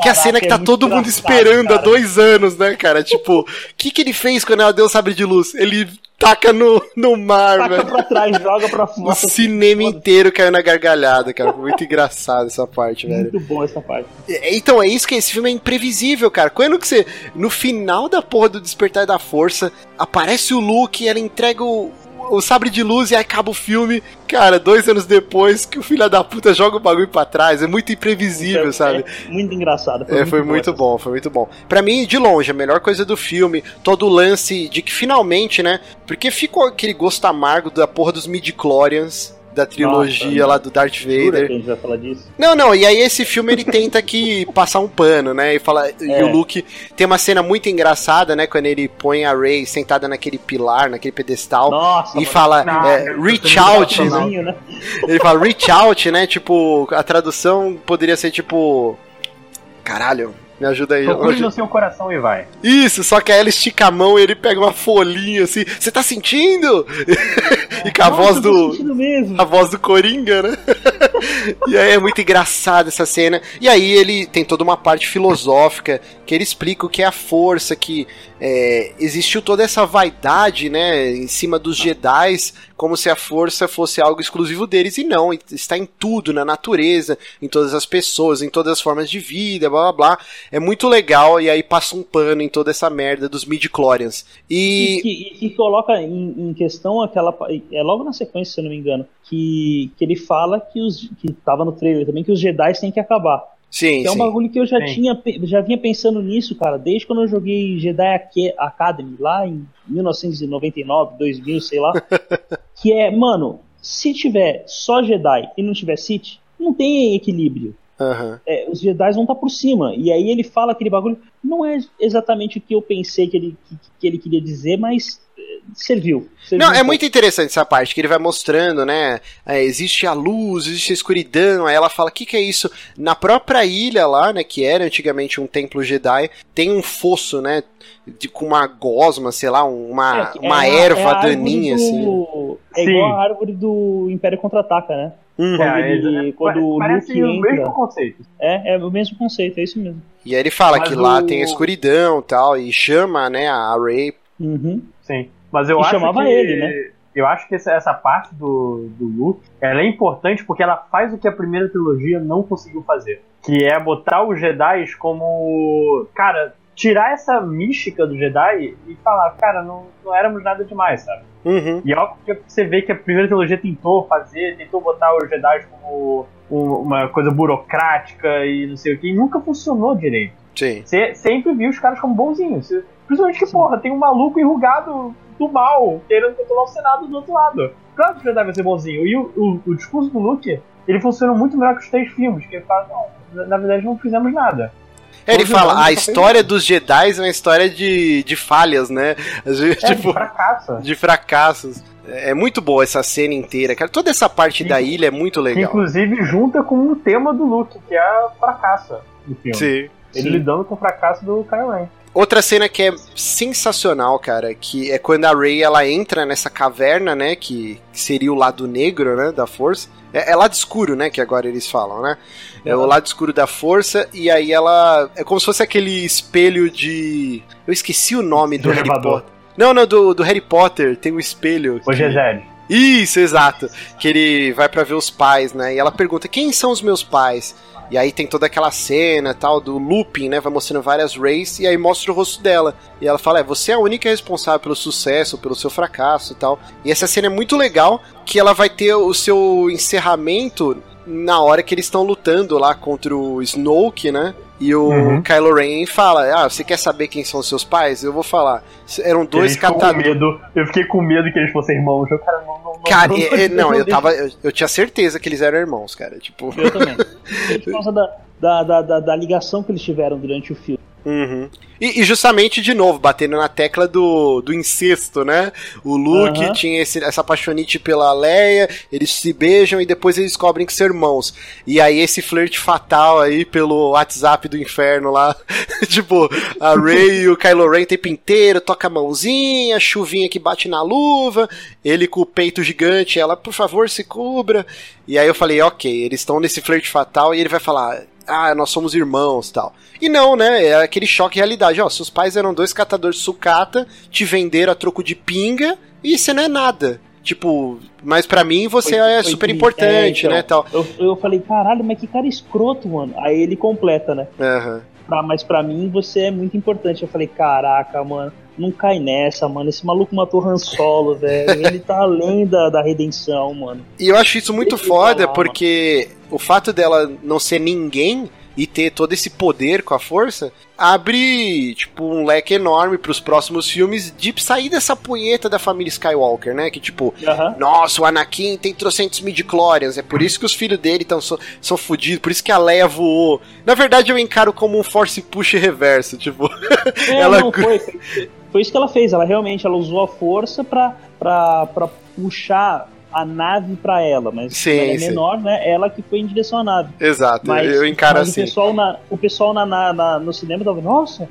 Que é a Caraca, cena que é tá muito todo mundo esperando há cara. dois anos, né, cara? Tipo, o que que ele fez quando ela deu o sabre de luz? Ele taca no, no mar, Taca velho. pra trás, joga pra O fora. cinema Foda. inteiro caiu na gargalhada, cara. Foi muito engraçado essa parte, velho. Muito bom essa parte. É, Então, é isso que esse filme é imprevisível, cara. Quando que você. No final da porra do Despertar da Força, aparece o Luke, ela entrega o, o sabre de luz e aí acaba o filme. Cara, dois anos depois que o filho da puta joga o bagulho pra trás. É muito imprevisível, É- sabe? é muito engraçado. É, foi muito bom, foi muito bom. Pra mim, de longe, a melhor coisa do filme, todo o lance de que finalmente, né? Porque ficou aquele gosto amargo da porra dos midi-chlorians, da trilogia Nossa, lá do Darth Vader. que a gente vai falar disso? Não, não, e aí esse filme ele tenta que passar um pano, né? E fala, e É. o Luke tem uma cena muito engraçada, né? Quando ele põe a Rey sentada naquele pilar, naquele pedestal. Nossa, E mano, fala, Não, é, reach out, né? sozinho, né? Ele fala reach out, né? Tipo, a tradução poderia ser tipo. Caralho, me ajuda aí. Procure Hoje- no seu coração e vai. Isso, só que aí ela estica a mão e ele pega uma folhinha assim. Você tá sentindo? e com a Nossa, voz do. mesmo. A voz do Coringa, né? e aí é muito engraçada essa cena. E aí ele tem toda uma parte filosófica que ele explica o que é a força, que é, existiu toda essa vaidade, né, em cima dos Jedi, como se a força fosse algo exclusivo deles, e não, está em tudo, na natureza, em todas as pessoas, em todas as formas de vida, blá blá blá. É muito legal, e aí passa um pano em toda essa merda dos midi-chlorians. E E. que, e que coloca em, em questão aquela. É logo na sequência, se eu não me engano, que, que ele fala que os. que tava no trailer também, que os Jedi têm que acabar. Sim, Que é um sim. bagulho que eu já Sim. tinha já vinha pensando nisso, cara, desde quando eu joguei Jedi Aca- Academy, lá em 1999, 2000, sei lá. que é, mano, se tiver só Jedi e não tiver Sith, não tem equilíbrio. Aham. É, os Jedi vão estar por cima. E aí ele fala aquele bagulho. Não é exatamente o que eu pensei que ele, que, que ele queria dizer, mas eh, serviu. serviu Não, é muito interessante essa parte, que ele vai mostrando, né? é, existe a luz, existe a escuridão, aí ela fala, o que, que é isso? Na própria ilha lá, né, que era antigamente um templo Jedi, tem um fosso, né? De, com uma gosma, sei lá, uma, É, uma é erva é daninha, do- assim. É Sim. igual a árvore do Império Contra-Ataca, né? Uhum. Quando É, ele- é, quando o parece Luke o entra. mesmo conceito. É, é o mesmo conceito, é isso mesmo. E aí ele fala Mas que lá o- tem a escuridão e tal, e chama, né, a Rey. Uhum. Sim. Mas eu E acho chamava que... ele, né? Eu acho que essa, essa parte do, do Luke, ela é importante porque ela faz o que a primeira trilogia não conseguiu fazer. Que é botar os Jedi como... Cara, tirar essa mística do Jedi e falar, cara, não, não éramos nada demais, sabe? Uhum. E é óbvio que você vê que a primeira trilogia tentou fazer, tentou botar os Jedi como um- uma coisa burocrática e não sei o que, e nunca funcionou direito. Sim. Você sempre viu os caras como bonzinhos. Principalmente que, porra, tem um maluco enrugado do mal querendo controlar o Senado do outro lado. Claro que o Jedi vai ser bonzinho. E o, o, o discurso do Luke, ele funciona muito melhor que os três filmes, que ele fala, não, na verdade não fizemos nada. É, Ele fala, a só história dos Jedi é uma história de, de falhas, né? É, tipo, de fracasso. de fracassos. É muito boa essa cena inteira, cara. Toda essa parte Sim. da ilha é muito legal. inclusive junta com o tema do Luke, que é a fracasso do filme. Sim. Ele Sim. lidando com o fracasso do Kylo Ren. Outra cena que é sensacional, cara, que é quando a Rey ela entra nessa caverna, né, que, que seria o lado negro, né, da força. É, é lado escuro, né, que agora eles falam, né? É o lado escuro da força e aí ela é como se fosse aquele espelho de eu esqueci o nome do, Do Harry. Potter. Não, não, do, do Harry Potter tem um espelho. O Geged. Isso, exato. Que ele vai pra ver os pais, né? E ela pergunta: quem são os meus pais? E aí tem toda aquela cena tal do looping, né? Vai mostrando várias rays e aí mostra o rosto dela. E ela fala: é, você é a única responsável pelo sucesso, pelo seu fracasso e tal. E essa cena é muito legal, que ela vai ter o seu encerramento na hora que eles estão lutando lá contra o Snoke, né? E o Uhum. Kylo Ren fala: Ah, você quer saber quem são os seus pais? Eu vou falar. Eram dois catadores. Eu fiquei com medo que eles fossem irmãos. Eu, cara, não, não. Cara, não, é- não, eu tava. Eu, eu tinha certeza que eles eram irmãos, cara. Tipo. Eu também. Por causa da, da, da, da, da ligação que eles tiveram durante o filme. Uhum. E, e justamente, de novo, batendo na tecla do, do incesto, né? O Luke Aham. tinha esse- essa paixonite pela Leia, eles se beijam e depois eles descobrem que são irmãos. E aí esse flerte fatal aí pelo WhatsApp do inferno lá. tipo, a Rey e o Kylo Ren o tempo inteiro, toca a mãozinha, chuvinha que bate na luva, ele com o peito gigante, ela, por favor, se cubra. E aí eu falei, ok, eles estão nesse flerte fatal e ele vai falar, ah, nós somos irmãos tal. E não, né? É aquele choque de realidade. Ó, seus pais eram dois catadores de sucata, te venderam a troco de pinga e você não é nada. Tipo, mas pra mim você Foi- é foi super importante, é, então, né? Tal. Eu, eu falei, caralho, mas que cara escroto, mano. Aí ele completa, né? Aham. Pra- mas pra mim você é muito importante. Eu falei, caraca, mano, não cai nessa, mano. Esse maluco matou Han Solo, velho. Ele tá além da, da redenção, mano. E eu acho isso muito foda fala, porque o fato dela não ser ninguém e ter todo esse poder com a força abre, tipo, um leque enorme pros próximos filmes de sair dessa punheta da família Skywalker, né? Que tipo. Nossa, o Anakin tem trocentos midi-chlorians. É por isso que os filhos dele tão, so- são fodidos. Por isso que a Leia voou. Na verdade, eu encaro como um force push reverso. Tipo, É, Ela- não, foi, foi, isso que ela fez. Ela realmente ela usou a força pra puxar a nave pra ela. Mas Sim, ela é sim. menor, né? Ela que foi em direção à nave. exato. Mas, eu encaro assim. O pessoal, na, o pessoal na, na- na- no cinema tava, nossa,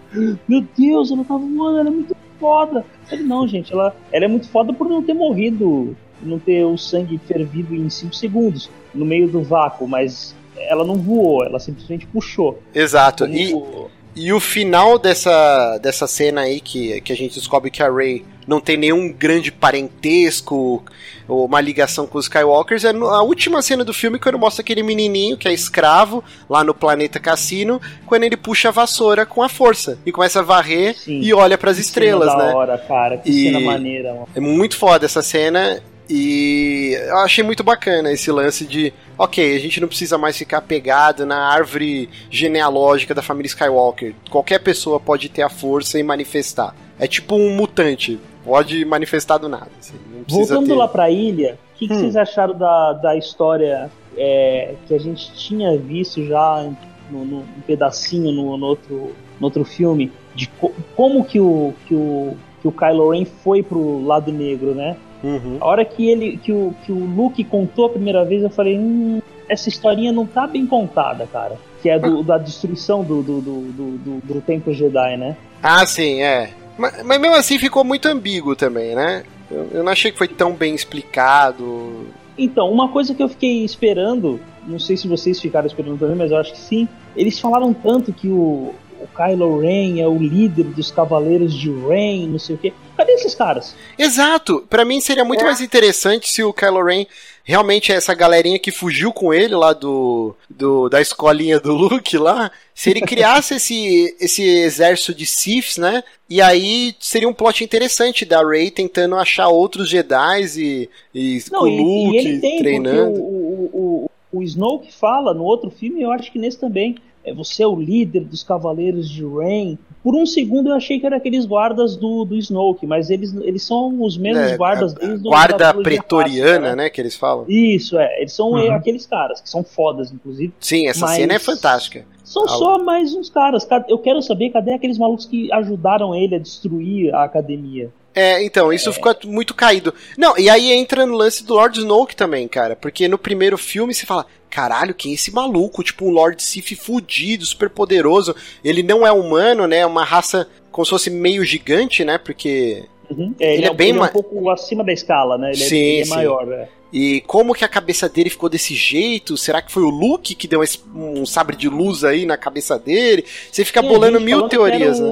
meu Deus, ela tava voando, ela é muito foda. Falei, não, gente, ela, ela é muito foda por não ter morrido, não ter o sangue fervido em 5 segundos, no meio do vácuo, mas ela não voou, ela simplesmente puxou. Exato. Como E, o- e o final dessa, dessa cena aí que, que a gente descobre que a Rey não tem nenhum grande parentesco ou uma ligação com os Skywalkers é a última cena do filme quando mostra aquele menininho que é escravo lá no planeta Cassino quando ele puxa a vassoura com a força e começa a varrer Sim. e olha para as estrelas, cena né? da hora, cara, que E- cena maneira, mano. É muito foda essa cena e eu achei muito bacana esse lance de, ok, a gente não precisa mais ficar pegado na árvore genealógica da família Skywalker. Qualquer pessoa pode ter a força e manifestar. É tipo um mutante, pode manifestar do nada. assim, Voltando ter... lá pra ilha, o que, que Hum. vocês acharam da, da história é, que a gente tinha visto já no, no- um pedacinho no, no outro, no outro filme? De co- como que o, que, o, que o Kylo Ren foi pro lado negro, né? Uhum. A hora que ele que o, que o Luke contou a primeira vez, eu falei, hum, essa historinha não tá bem contada, cara. Que é do, da destruição do, do, do, do, do, Templo Jedi, né? Ah, sim, é. Mas, mas mesmo assim ficou muito ambíguo também, né? Eu, eu não achei que foi tão bem explicado. Então, uma coisa que eu fiquei esperando, não sei se vocês ficaram esperando também, mas eu acho que sim. Eles falaram tanto que o, o Kylo Ren é o líder dos Cavaleiros de Ren, não sei o quê. Cadê esses caras? Exato. Pra mim seria muito É. mais interessante se o Kylo Ren realmente é essa galerinha que fugiu com ele lá do, do da escolinha do Luke lá, se ele criasse esse esse exército de Siths, né? E aí seria um plot interessante da Rey tentando achar outros Jedi e, e com Não, o e, Luke e ele tem, treinando. o, o, o, o Snoke fala no outro filme, eu acho que nesse também, você é o líder dos Cavaleiros de Ren. Por um segundo eu achei que era aqueles guardas do, do Snoke, mas eles, eles são os mesmos É, guardas desde Guarda pretoriana, clássica, né? Que eles falam. Isso, é. Eles são Uhum. aqueles caras que são fodas, inclusive. Sim, essa Mas- cena é fantástica. São Ah, só mais uns caras. Ca- Eu quero saber cadê aqueles malucos que ajudaram ele a destruir a academia. É, então, isso é. ficou muito caído. Não, e aí entra no lance do Lord Snoke também, cara. Porque no primeiro filme você fala, caralho, quem é esse maluco? Tipo, um Lord Sith fudido, super poderoso. Ele não é humano, né? É uma raça como se fosse meio gigante, né? Porque. Uhum. É, ele, ele, é, bem ele é um pouco acima da escala, né? Ele sim, é, ele é maior, né? E como que a cabeça dele ficou desse jeito? Será que foi o Luke que deu um sabre de luz aí na cabeça dele? Você fica bolando mil teorias, né?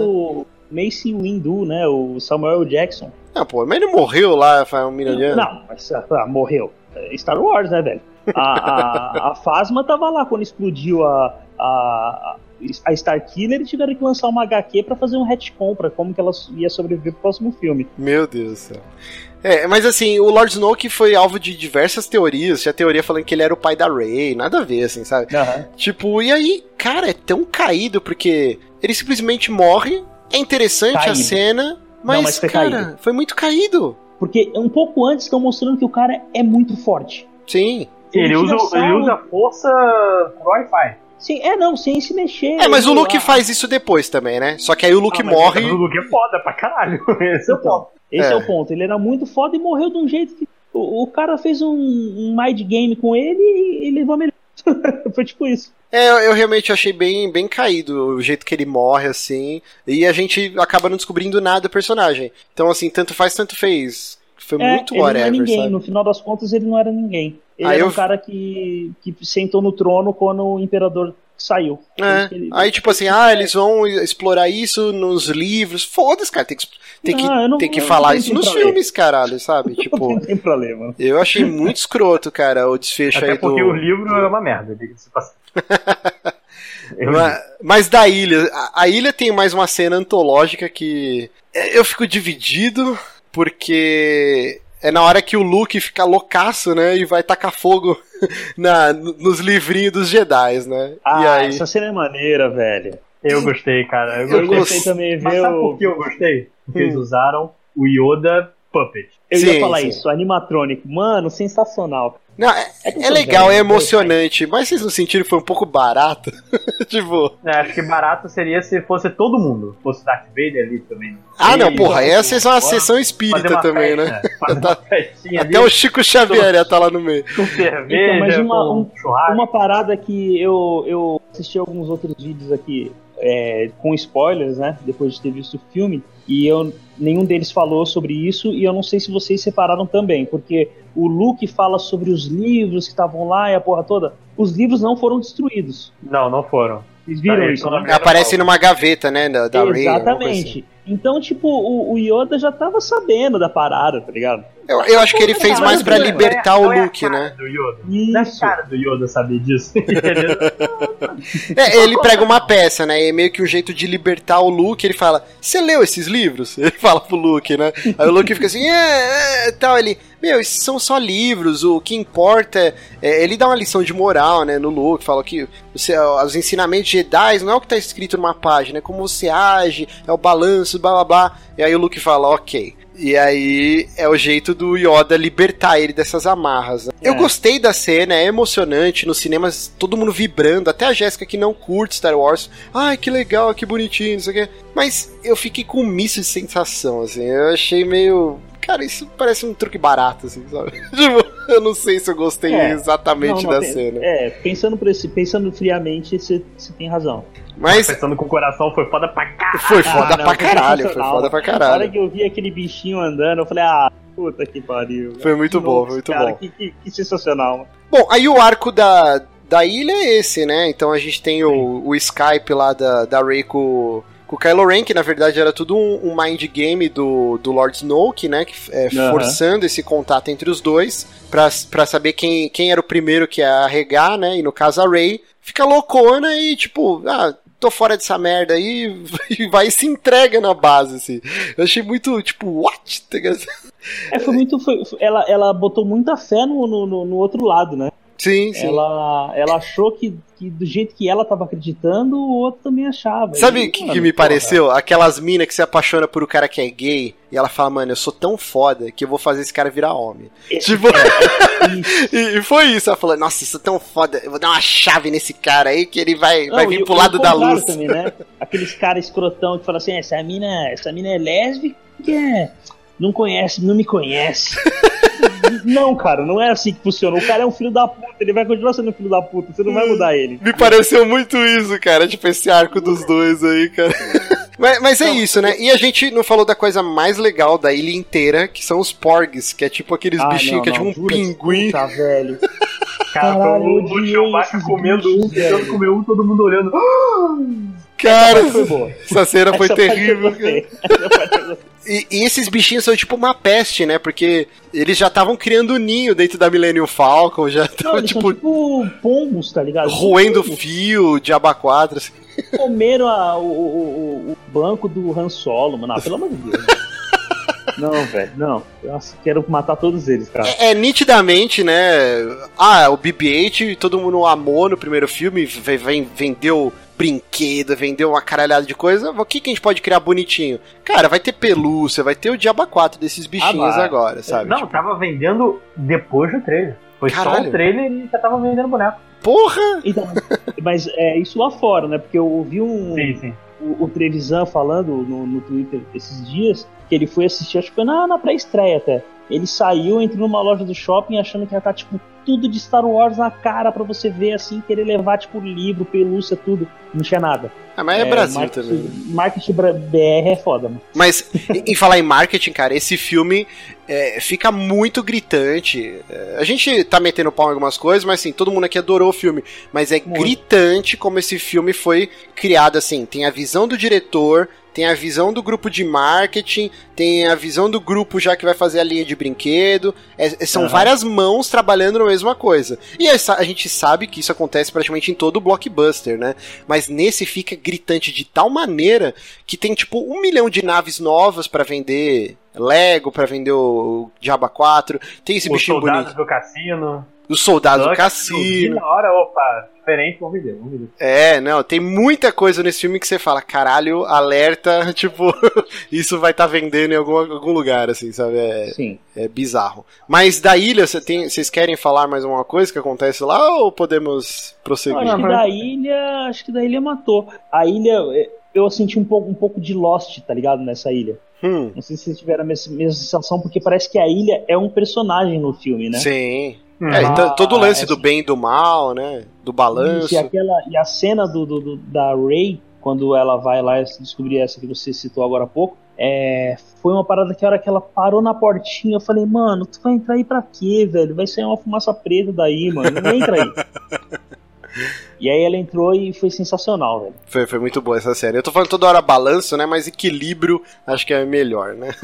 Mace Windu, né? O Samuel Jackson. Ah, pô, mas ele morreu lá faz um milhão de anos. Não, mas ah, morreu. É Star Wars, né, velho? A, a, a Fasma tava lá quando explodiu a, a, a Starkiller e tiveram que lançar uma HQ para fazer um retcon pra como que ela ia sobreviver pro próximo filme. Meu Deus do céu. É, mas assim, o Lord Snoke foi alvo de diversas teorias. Tinha teoria falando que ele era o pai da Rey, nada a ver, assim, sabe? Uhum. Tipo, e aí, cara, é tão caído porque ele simplesmente morre. É interessante caído. a cena, mas, Não, mas foi cara, caído. foi muito caído. Porque um pouco antes estão mostrando que o cara é muito forte. Sim. Ele usa, ele usa força pro Wi-Fi. Sim, é não, sem se mexer. É, mas o Luke lá. faz isso depois também, né? Só que aí o Luke ah, morre. O Luke é foda pra caralho. Esse é o ponto. Esse é. é. o ponto. Ele era muito foda e morreu de um jeito que. O, o cara fez um, um mind game com ele e, e levou a melhor. Foi tipo isso. É, eu, eu, realmente achei bem, bem caído o jeito que ele morre, assim. E a gente acaba não descobrindo nada do personagem. Então, assim, tanto faz, tanto fez. Foi é, muito ele whatever, não era ninguém. Sabe? No final das contas, ele não era ninguém. Ele aí era eu... um cara que, que sentou no trono quando o imperador saiu. É. Ele... Aí, tipo assim, ah, eles vão explorar isso nos livros. Foda-se, cara, tem que, tem que, não, tem que falar isso nos filmes, caralho, sabe? Tipo, não tem problema. Eu achei muito escroto, cara, o desfecho Até aí porque do. porque o livro é uma merda, diga-se mas, mas da ilha, a, a ilha tem mais uma cena antológica que eu fico dividido porque é na hora que o Luke fica loucaço, né? E vai tacar fogo na, nos livrinhos dos Jedi, né? Ah, e aí... essa cena é maneira, velho. Eu gostei, cara. Eu gostei, eu gostei também. Mas sabe por que eu gostei? Porque eles hum. usaram o Yoda Puppet. Eu sim, ia falar sim. isso, animatrônico. Mano, sensacional. Não, é, é, é legal, é emocionante, mas vocês não sentiram que foi um pouco barato? tipo. É, acho que barato seria se fosse todo mundo. Fosse Darth Vader ali também. Ah, não, porra, aí ia ser uma sessão espírita também, né? tá, até o Chico Xavier ia tá lá no meio. Com cerveja, então, mas uma, um, uma parada que eu, eu assisti alguns outros vídeos aqui é, com spoilers, né? Depois de ter visto o filme. E eu, nenhum deles falou sobre isso, e eu não sei se vocês separaram também, porque o Luke fala sobre os livros que estavam lá e a porra toda. Os livros não foram destruídos. Não, não foram. Vocês viram isso? Né? Aparece numa gaveta, né? Da, da Exatamente. Ray, então, tipo, o, o, Yoda já tava sabendo da parada, tá ligado? Eu, eu acho que ele fez mais para libertar o Luke, né? Do Yoda. Isso. é cara do Yoda saber disso. é, ele prega uma peça, né? E é meio que um jeito de libertar o Luke. Ele fala: Você leu esses livros? Ele fala pro Luke, né? Aí o Luke fica assim: É, é, tal. Ele, meu, esses são só livros, o que importa é, é, ele dá uma lição de moral, né, no Luke, fala que você, os ensinamentos Jedi não é o que tá escrito numa página, é como você age, é o balanço, blá blá blá. E aí o Luke fala, ok. E aí é o jeito do Yoda libertar ele dessas amarras. Né? É. Eu gostei da cena, é emocionante. Nos cinemas, todo mundo vibrando. Até a Jéssica que não curte Star Wars. Ai, que legal, que bonitinho, não sei o quê. Mas eu fiquei com um misto de sensação, assim. Eu achei meio. Cara, isso parece um truque barato, assim, sabe? tipo, eu não sei se eu gostei é, exatamente não, não, da cena. É, pensando, por esse, pensando friamente, você tem razão. Mas. Pensando com o coração, foi foda pra caralho. Foi foda ah, não, pra caralho, foi foda pra caralho. Na hora que eu vi aquele bichinho andando, eu falei, ah, puta que pariu. Foi muito bom, foi muito cara, bom. Que, que, que sensacional. Mano. Bom, aí o arco da, da ilha é esse, né? Então a gente tem o, o Skype lá da, da Rey com o Kylo Ren, que na verdade era tudo um, um mind game do, do Lord Snoke, né? Que, é, uhum. Forçando esse contato entre os dois para saber quem, quem era o primeiro que ia arregar, né? E no caso a Rey fica loucona e tipo, ah, tô fora dessa merda aí e vai e se entrega na base, assim. Eu achei muito, tipo, what? É, foi muito. Foi, ela, ela botou muita fé no, no, no outro lado, né? Sim, sim. Ela, ela achou que, que do jeito que ela tava acreditando, o outro também achava. Sabe o que, que, me pareceu? Aquelas minas que se apaixona por o um cara que é gay e ela fala, mano, eu sou tão foda que eu vou fazer esse cara virar homem. Esse tipo. É, e, e, foi isso. Ela falou, nossa, isso é tão foda, eu vou dar uma chave nesse cara aí que ele vai, Não, vai vir pro lado da luz. Também, né? Aqueles caras escrotão que falam assim, essa mina, essa mina é lésbica, é não conhece, não me conhece. não, cara, não é assim que funciona. O cara é um filho da puta, ele vai continuar sendo um filho da puta, você não vai mudar ele. Me pareceu muito isso, cara, tipo esse arco dos dois aí, cara. Mas, mas é isso, né? E a gente não falou da coisa mais legal da ilha inteira, que são os porgs, que é tipo aqueles Ah, bichinhos não, que é tipo não, um jura? pinguim. Puta, velho. Cara, Caralho, o, o Chewbacca comendo, bichos, tentando velho. comer um, todo mundo olhando. Cara, Foi essa cena foi Essa eu terrível. E, e esses bichinhos são tipo uma peste, né? Porque eles já estavam criando ninho dentro da Millennium Falcon, já estavam tipo são tipo pombos, tá ligado? roendo Pombos. fio de aba 4. Assim. Comeram a- o, o- o- banco do Han Solo, mano. Ah, pelo amor de Deus. Não, velho, não. Nossa, quero matar todos eles, cara. É, é nitidamente, né? Ah, o BB-8 todo mundo amou no primeiro filme, ve- vem- vendeu brinquedo, vendeu uma caralhada de coisa. O que, que a gente pode criar bonitinho? Cara, vai ter pelúcia, vai ter o Diaba 4 desses bichinhos Ah, agora, sabe? Não, Tipo, tava vendendo depois do trailer. Foi só Caralho. o trailer e já tava vendendo boneco. porra! Então, mas é isso lá fora, né? Porque eu ouvi um, Sim, sim. o, o Trevisan falando no, no Twitter esses dias que ele foi assistir, acho que foi na, na pré-estreia até. Ele saiu, entrou numa loja do shopping achando que ia estar, tipo, tudo de Star Wars na cara pra você ver, assim, querer levar, tipo, livro, pelúcia, tudo. Não tinha nada. Ah, mas é, Brasil marketing, também. Marketing BR é foda, mano. Mas, em em falar em marketing, cara, esse filme é, fica muito gritante. É, a gente tá metendo pau em algumas coisas, mas assim, todo mundo aqui adorou o filme. Mas é Muito. gritante como esse filme foi criado, assim. Tem a visão do diretor, tem a visão do grupo de marketing, tem a visão do grupo já que vai fazer a linha de brinquedo. É- é- são Aham. várias mãos trabalhando na mesma coisa. E essa- a gente sabe que isso acontece praticamente em todo blockbuster, né? Mas nesse fica gritante de tal maneira que tem tipo um milhão de naves novas pra vender. Lego pra vender o Diaba 4. Tem esse Os bichinho soldados bonito. do cassino. Os soldados do Lucky, cassino. Na hora, opa, diferente, vamos ver, vamos ver. É, não, tem muita coisa nesse filme que você fala, caralho, alerta, tipo, isso vai estar vendendo em algum, algum lugar, assim, sabe? É, Sim. é bizarro. Mas da ilha, você tem, vocês querem falar mais alguma coisa que acontece lá ou podemos prosseguir? Acho que da ilha. Acho que da ilha matou. A ilha. é, Eu senti um pouco, um pouco de Lost, tá ligado? Nessa ilha. Hum, Não sei se vocês tiveram a mes- mesma sensação, porque parece que a ilha é um personagem no filme, né? sim. Hum. É, então, todo o lance é, do bem e do mal, né? Do balanço. Isso, e, aquela, e a cena do, do- do- da Ray, quando ela vai lá descobrir essa que você citou agora há pouco, é, foi uma parada que a hora que ela parou na portinha, eu falei, mano, tu vai entrar aí pra quê, velho? Vai sair uma fumaça preta daí, mano. Não entra aí. e aí ela entrou e foi sensacional, velho. Foi, foi muito boa essa série. Eu tô falando toda hora balanço, né? Mas equilíbrio acho que é melhor, né?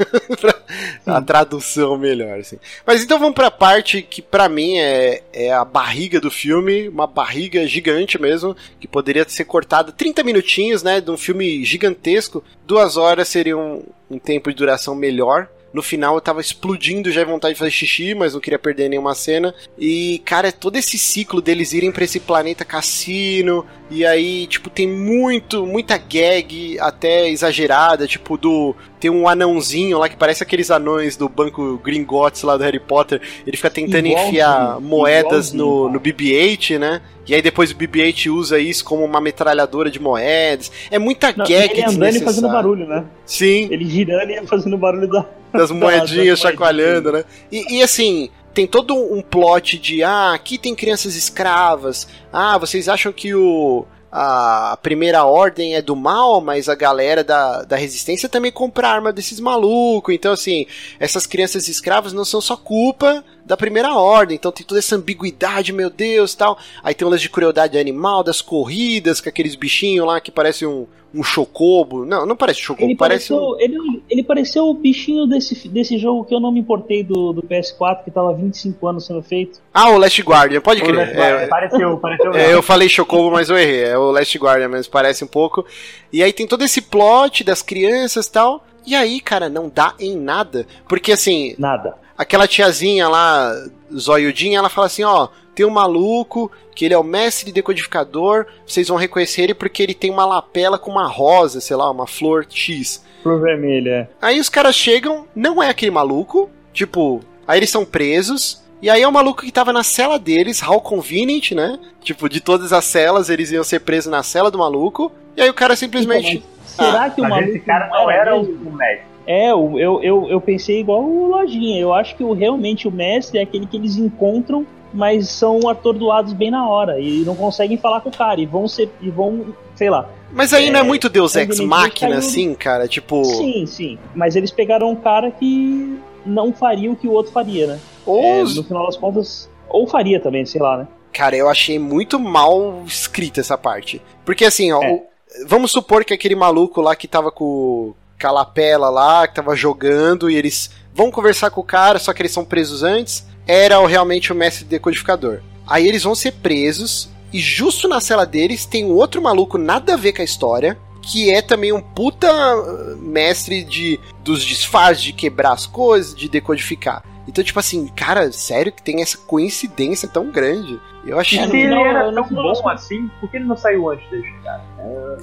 A tradução melhor, assim. Mas então vamos pra parte que pra mim é, é a barriga do filme, uma barriga gigante mesmo, que poderia ser cortada 30 minutinhos, né? De um filme gigantesco. Duas horas seria um, um tempo de duração melhor. No final eu tava explodindo já de vontade de fazer xixi, mas não queria perder nenhuma cena. E, cara, é todo esse ciclo deles irem pra esse planeta cassino. E aí, tipo, tem muito, muita gag até exagerada, tipo, do. Tem um anãozinho lá que parece aqueles anões do banco Gringotts lá do Harry Potter. Ele fica tentando Igualzinho, enfiar moedas no, igualzinho, no BB-8, né? E aí depois o BB-8 usa isso como uma metralhadora de moedas. É muita Não, gag ele andando e fazendo barulho, né? Sim Ele girando e fazendo barulho da. Das moedinhas chacoalhando, né? E, e, assim, tem todo um plot de ah, aqui tem crianças escravas. Ah, vocês acham que o a primeira ordem é do mal, mas a galera da, da resistência também compra arma desses malucos. Então, assim, essas crianças escravas não são só culpa da primeira ordem. Então tem toda essa ambiguidade, meu Deus, tal. Aí tem um lance de crueldade animal, das corridas, com aqueles bichinhos lá que parece um, um chocobo. Não, não parece chocobo, Ele parece um... pareceu, ele, ele pareceu o bichinho desse, desse jogo que eu não me importei do, do PS4, que tava há 25 anos sendo feito. Ah, o Last Guardian, pode crer. É, Pareceu, pareceu É, eu falei Chocobo, mas eu errei. É o Last Guardian, mas parece um pouco. E aí tem todo esse plot das crianças e tal. E aí, cara, não dá em nada. Porque assim, Nada. Aquela tiazinha lá, zoiudinha, ela fala assim: ó, tem um maluco que ele é o mestre decodificador. Vocês vão reconhecer ele porque ele tem uma lapela com uma rosa, sei lá, uma flor X. Pro vermelho, é. Aí os caras chegam, não é aquele maluco, tipo, aí eles são presos. E aí é o maluco que tava na cela deles, how convenient, né? Tipo, de todas as celas, eles iam ser presos na cela do maluco. E aí o cara simplesmente. Então, será que o maluco esse cara não não era o mestre. É, eu, eu, eu, pensei igual o Lojinha. Eu acho que o, realmente o mestre é aquele que eles encontram, mas são atordoados bem na hora. E não conseguem falar com o cara. E vão ser. E vão, sei lá. Mas aí É, não é muito Deus Ex caiu- assim, cara? Tipo. Sim, sim. Mas eles pegaram um cara que não faria o que o outro faria, né? Ou É, no final das contas. Ou faria também, sei lá, né? Cara, eu achei muito mal escrita essa parte. Porque assim, ó, É. o- vamos supor que aquele maluco lá que tava com Calapela lá, que tava jogando, e eles vão conversar com o cara, só que eles são presos antes, era o- realmente o mestre decodificador. Aí eles vão ser presos, e justo na cela deles tem um outro maluco nada a ver com a história, que é também um puta uh, mestre de dos disfarces, de quebrar as coisas, de decodificar. Então, tipo assim, cara, sério que tem essa coincidência tão grande? Eu achei. É, Se ele final, era tão bom assim, por que ele não saiu antes deles, cara?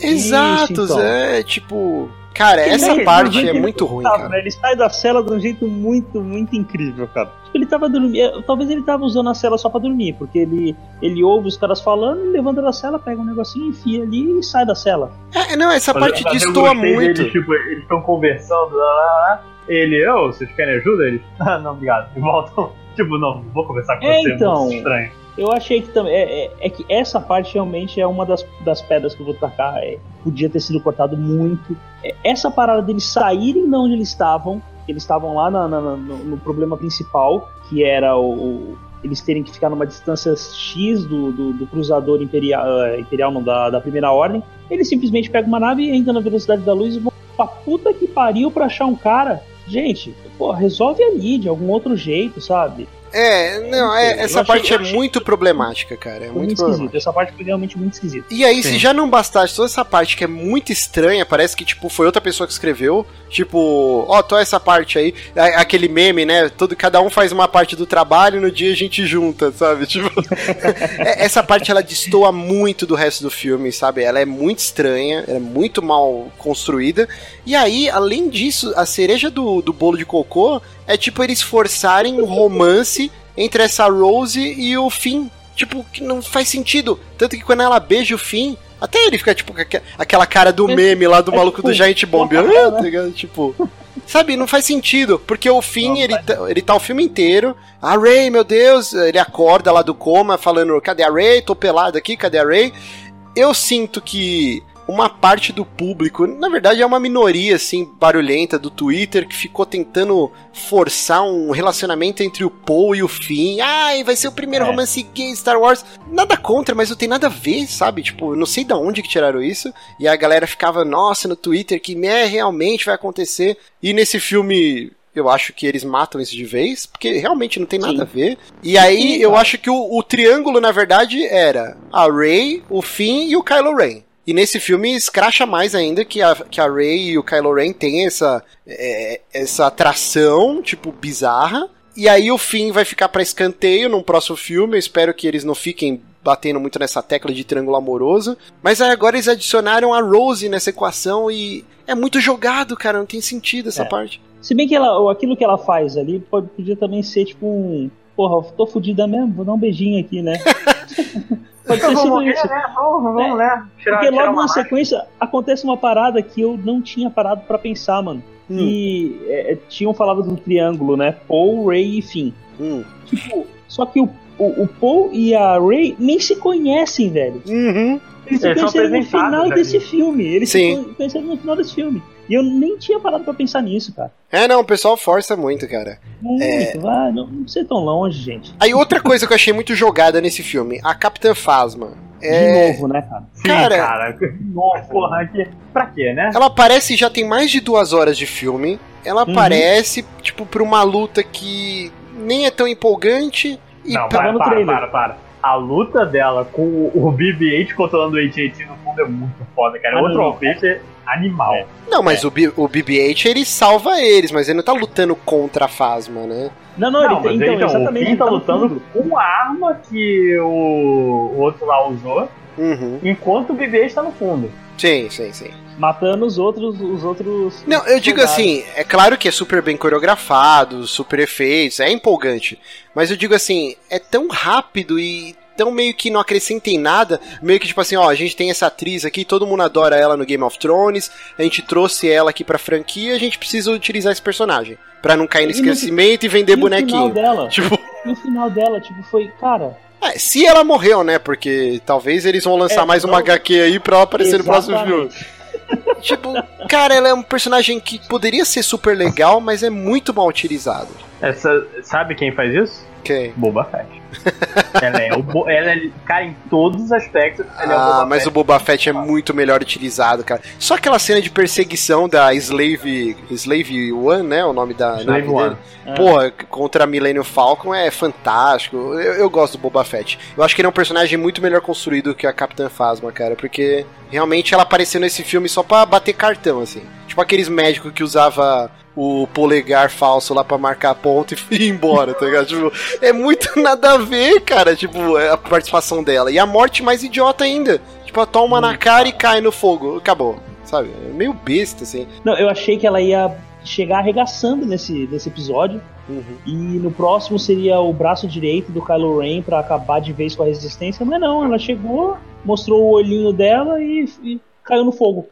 Exato, Isso, então. é tipo. Cara, Ele- essa parte é muito ruim, tava, cara. né? Ele sai da cela de um jeito muito, muito incrível, cara. Tipo, ele tava dormindo. Talvez ele tava usando a cela só pra dormir, porque ele, ele ouve os caras falando, ele levanta da cela, pega um negocinho, enfia ali e sai da cela. É, não, essa Mas- parte destoa muito. deles, tipo, eles estão conversando, lá, lá, lá. ele, ô, vocês querem ajuda? Eles, ah, não, obrigado. E voltam, tipo, não, não vou conversar com É, você, então. muito estranho. Eu achei que também. É, é- é que essa parte realmente é uma das, das pedras que eu vou tacar. É, podia ter sido cortado muito. É, essa parada deles saírem de onde eles estavam, eles estavam lá na- na- no, no problema principal, que era o, o- eles terem que ficar numa distância X do, do, do cruzador imperial, eh, imperial não, da, da primeira ordem. Eles simplesmente pegam uma nave, entram na velocidade da luz e vão pra puta que pariu pra achar um cara. Gente, pô, resolve ali de algum outro jeito, sabe? É, não, é, essa achei- parte é achei- muito problemática, cara. É Foi muito muito. Essa parte foi realmente muito esquisita. E aí, se Sim. já não bastasse toda essa parte que é muito estranha, parece que, tipo, foi outra pessoa que escreveu. Tipo, ó, tô essa parte aí. Aquele meme, né? Todo, cada um faz uma parte do trabalho e no dia a gente junta, sabe? Tipo, é- essa parte ela destoa muito do resto do filme, sabe? Ela é muito estranha, ela é muito mal construída. E aí, além disso, a cereja do, do bolo de cocô é tipo eles forçarem um romance entre essa Rose e o Finn. Tipo, que não faz sentido. Tanto que quando ela beija o Finn, até ele fica tipo aquela cara do É- meme lá do é maluco tipo, do Giant Bomb. Ah, tá? Tipo. Sabe, não faz sentido, porque o Finn, ele, tá, ele tá o filme inteiro. A Ray, meu Deus, ele acorda lá do coma falando: cadê a Ray? Tô pelado aqui, cadê a Ray? Eu sinto que uma parte do público, na verdade é uma minoria assim barulhenta do Twitter que ficou tentando forçar um relacionamento entre o Paul e o Finn. Ai, vai ser o primeiro É. romance gay Star Wars. Nada contra, mas não tem nada a ver, sabe? Tipo, eu não sei da onde que tiraram isso. E a galera ficava, nossa, no Twitter que né, realmente vai acontecer. E nesse filme eu acho que eles matam isso de vez, porque realmente não tem nada Sim. a ver. E aí Sim, eu acho que o, o triângulo, na verdade, era a Rey, o Finn e o Kylo Ren. E nesse filme escracha mais ainda que a, que a Rey e o Kylo Ren têm essa, é, essa atração, tipo, bizarra. E aí o Finn vai ficar pra escanteio num próximo filme. Eu espero que eles não fiquem batendo muito nessa tecla de triângulo amoroso. Mas aí agora eles adicionaram a Rose nessa equação e é muito jogado, cara. Não tem sentido essa É. parte. Se bem que ela, aquilo que ela faz ali pode, podia também ser tipo um. Porra, tô fudida mesmo, vou dar um beijinho aqui, né? pode ter vou sido morrer, isso. né? Vamos, vamos, né? Tirar, Porque logo na máscara. sequência acontece uma parada que eu não tinha parado pra pensar, mano. Hum, E é, é, tinham falado do triângulo, né? Paul, Ray e Finn. hum. Tipo, só que o, o, o Paul e a Ray nem se conhecem, velho. Uhum. Eles se Eles são conheceram no final desse filme. Eles Sim. se conheceram no final desse filme. E eu nem tinha parado pra pensar nisso, cara. É, não, o pessoal força muito, cara. Muito, É. vai, não, não precisa ir tão longe, gente. Aí outra coisa que eu achei muito jogada nesse filme, a Capitã Phasma. De É, novo, né, cara? Sim, Cara- cara. Nossa, porra, que... pra quê, né? ela aparece já tem mais de duas horas de filme. Ela Uhum. aparece, tipo, pra uma luta que nem é tão empolgante. E Não, pra- para, para, para, para. A luta dela com o o BB-8 controlando o AT-AT no fundo é muito foda, cara. Ah, Outro não. alpete animal. É. Não, mas o, B- o BB-8 ele salva eles, mas ele não tá lutando contra a Phasma, né? Não, não, Não, ele então, então, o exatamente. Ele tá no lutando fundo. com a arma que o, o outro lá usou, Uhum. enquanto o BB está no fundo. Sim, sim, sim. Matando os outros. Os outros Não, eu digo soldados. assim, é claro que é super bem coreografado, super efeitos, é empolgante. Mas eu digo assim, é tão rápido e tão meio que não acrescenta em nada, meio que tipo assim, ó, a gente tem essa atriz aqui, todo mundo adora ela no Game of Thrones, a gente trouxe ela aqui pra franquia, a gente precisa utilizar esse personagem. Pra não cair no esquecimento e, vender e bonequinho. O final dela, Tipo, e o final dela, tipo, foi, cara, é, se ela morreu, né? Porque talvez eles vão lançar É, mais uma não- HQ aí pra ela aparecer no próximo filme. Exatamente. Tipo, cara, ela é um personagem que poderia ser super legal, mas é muito mal utilizado. Essa, sabe quem faz isso? Quem? Boba Fett. ela é o ela é, cara, em todos os aspectos, ela é o Ah, mas Fett. o Boba Fett é muito melhor utilizado, cara. Só aquela cena de perseguição da Slave. Slave One, né? O nome da Slave nave One. dele. É. Porra, contra a Millennium Falcon é fantástico. Eu, eu gosto do Boba Fett. Eu acho que ele é um personagem muito melhor construído que a Capitã Phasma, cara. Porque realmente ela apareceu nesse filme só pra bater cartão, assim. Tipo aqueles médicos que usava o polegar falso lá pra marcar ponto e ir embora, tá ligado? Tipo, é muito nada a ver, cara, tipo, a participação dela. E a morte mais idiota ainda. Tipo, ela toma na cara e cai no fogo. Acabou, sabe? É meio besta, assim. Não, eu achei que ela ia chegar arregaçando nesse, nesse episódio. Uhum. E no próximo seria o braço direito do Kylo Ren pra acabar de vez com a resistência, mas não, ela chegou, mostrou o olhinho dela e, e caiu no fogo.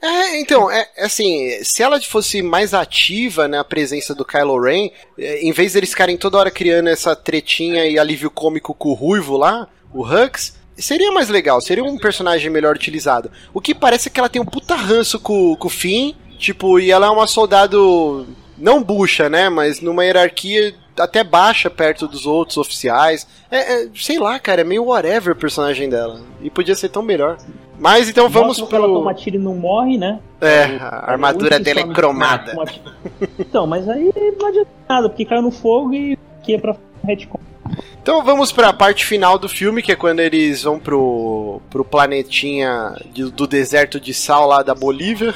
É, então, é é assim, se ela fosse mais ativa na presença do Kylo Ren, é, em vez deles ficarem toda hora criando essa tretinha e alívio cômico com o Ruivo lá, o Hux, seria mais legal, seria um personagem melhor utilizado. O que parece é que ela tem um puta ranço com, com o Finn, tipo, e ela é uma soldado não bucha, né, mas numa hierarquia até baixa perto dos outros oficiais. É, é, sei lá, cara, é meio whatever o personagem dela. E podia ser tão melhor. Mas então vamos Mostra que ela pro... toma tiro e não morre, né? É, O- a armadura o único dela é cromada. Então, mas aí não adianta nada, porque caiu no fogo e que é pra retcon. Então vamos pra parte final do filme, que é quando eles vão pro, pro planetinha de- do deserto de sal lá da Bolívia.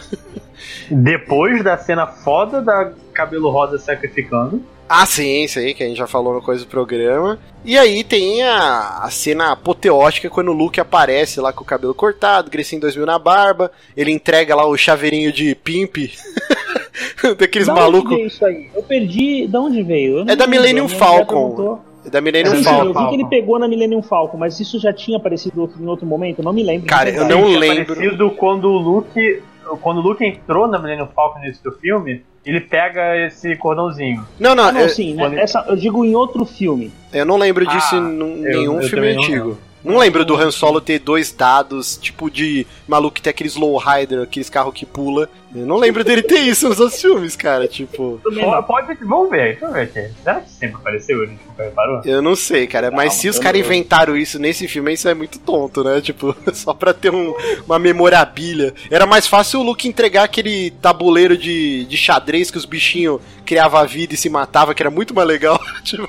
Depois da cena foda da cabelo rosa sacrificando. Ah, sim, isso aí, que a gente já falou no coisa do programa. E aí tem a, a cena apoteótica quando o Luke aparece lá com o cabelo cortado, Grecinho 2000 na barba. Ele entrega lá o chaveirinho de pimp daqueles Da malucos. isso aí? Eu perdi. Da onde veio? Não É da Millennium a Falcon. perguntou. Da Millennium É, Falcon. eu vi que ele pegou na Millennium Falcon, mas isso já tinha aparecido outro- em outro momento, eu não me lembro. Cara, eu não Tinha lembro. quando o Luke. Quando o Luke entrou na Millennium Falcon no início do filme, ele pega esse cordãozinho. Não, não, Ah, não, eu, sim, né? Essa, eu digo em outro filme. eu não lembro disso Ah, em eu- nenhum eu filme também não antigo. Não lembro do Han Solo ter dois dados, tipo de maluco que tem aqueles lowrider, aqueles carros que pula. Eu não lembro dele ter isso nos outros filmes, cara. Tipo, Pode, vamos ver, vamos ver aqui. Será que sempre apareceu? A gente nunca reparou? eu não sei, cara. Mas Não, se os caras inventaram isso nesse filme, isso é muito tonto, né? Tipo, só pra ter um- uma memorabilha. Era mais fácil o Luke entregar aquele tabuleiro de, de xadrez que os bichinhos criavam a vida e se matavam, que era muito mais legal. Tipo,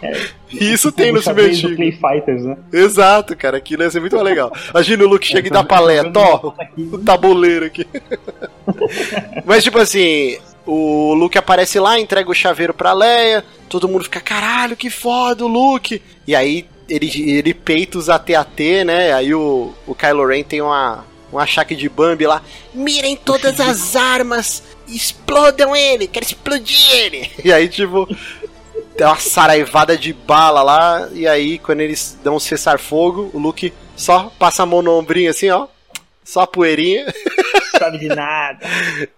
e isso tem no filme antigo. Play Fighters, né? Exato, cara. Aquilo ia ser muito mais legal. Imagina o Luke chega e dá paleta, ó, o tabuleiro aqui. Mas, tipo assim, o Luke aparece lá, entrega o chaveiro pra Leia, todo mundo fica, caralho, que foda o Luke. E aí ele, ele peita os AT-AT, né? Aí o, o Kylo Ren tem uma, um achaque de Bambi lá. Mirem todas as armas, explodam ele, quero explodir ele. E aí, tipo, tem uma saraivada de bala lá, e aí quando eles dão um cessar-fogo, o Luke só passa a mão no ombrinho assim, ó. Só a poeirinha. Sabe de nada.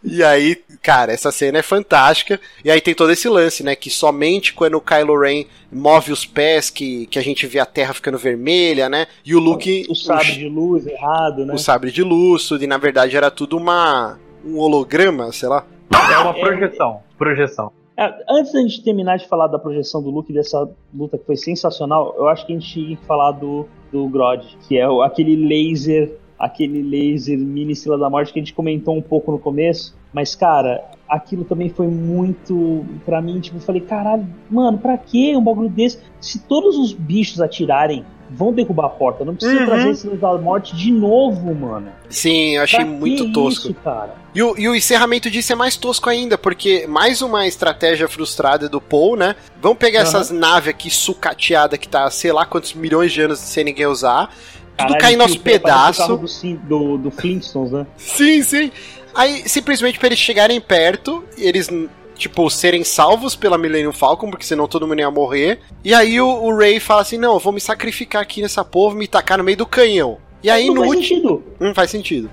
E aí, cara, essa cena é fantástica. E aí tem todo esse lance, né? Que somente quando o Kylo Ren move os pés que, que a gente vê a terra ficando vermelha, né? E o Luke. O sabre de luz errado, né? o sabre de luz, e na verdade era tudo uma. um holograma, sei lá. É uma projeção. Projeção. É, antes da gente terminar de falar da projeção do Luke dessa luta que foi sensacional, eu acho que a gente tinha que falar do, do Grodd, que é o- aquele laser, aquele laser mini Estrela da Morte que a gente comentou um pouco no começo, mas cara, aquilo também foi muito pra mim, tipo, eu falei, caralho, mano, pra que um bagulho desse? Se todos os bichos atirarem, vão derrubar a porta, não precisa Uhum. trazer Estrela da Morte de novo, mano. Sim, eu achei Pra muito que tosco. Isso, cara? E o, e o encerramento disso é mais tosco ainda, porque mais uma estratégia frustrada do Paul, né? Vamos pegar Aham. essas naves aqui sucateadas que tá, sei lá quantos milhões de anos sem ninguém usar. Tudo Caralho, caindo aos pedaços. Do, do, do Flintstones, né? Sim, sim. Aí, simplesmente pra eles chegarem perto, eles tipo, serem salvos pela Millennium Falcon, porque senão todo mundo ia morrer. E aí o, o Ray fala assim: não, eu vou me sacrificar aqui nessa porra, me tacar no meio do canhão. E aí não no último. Não faz sentido.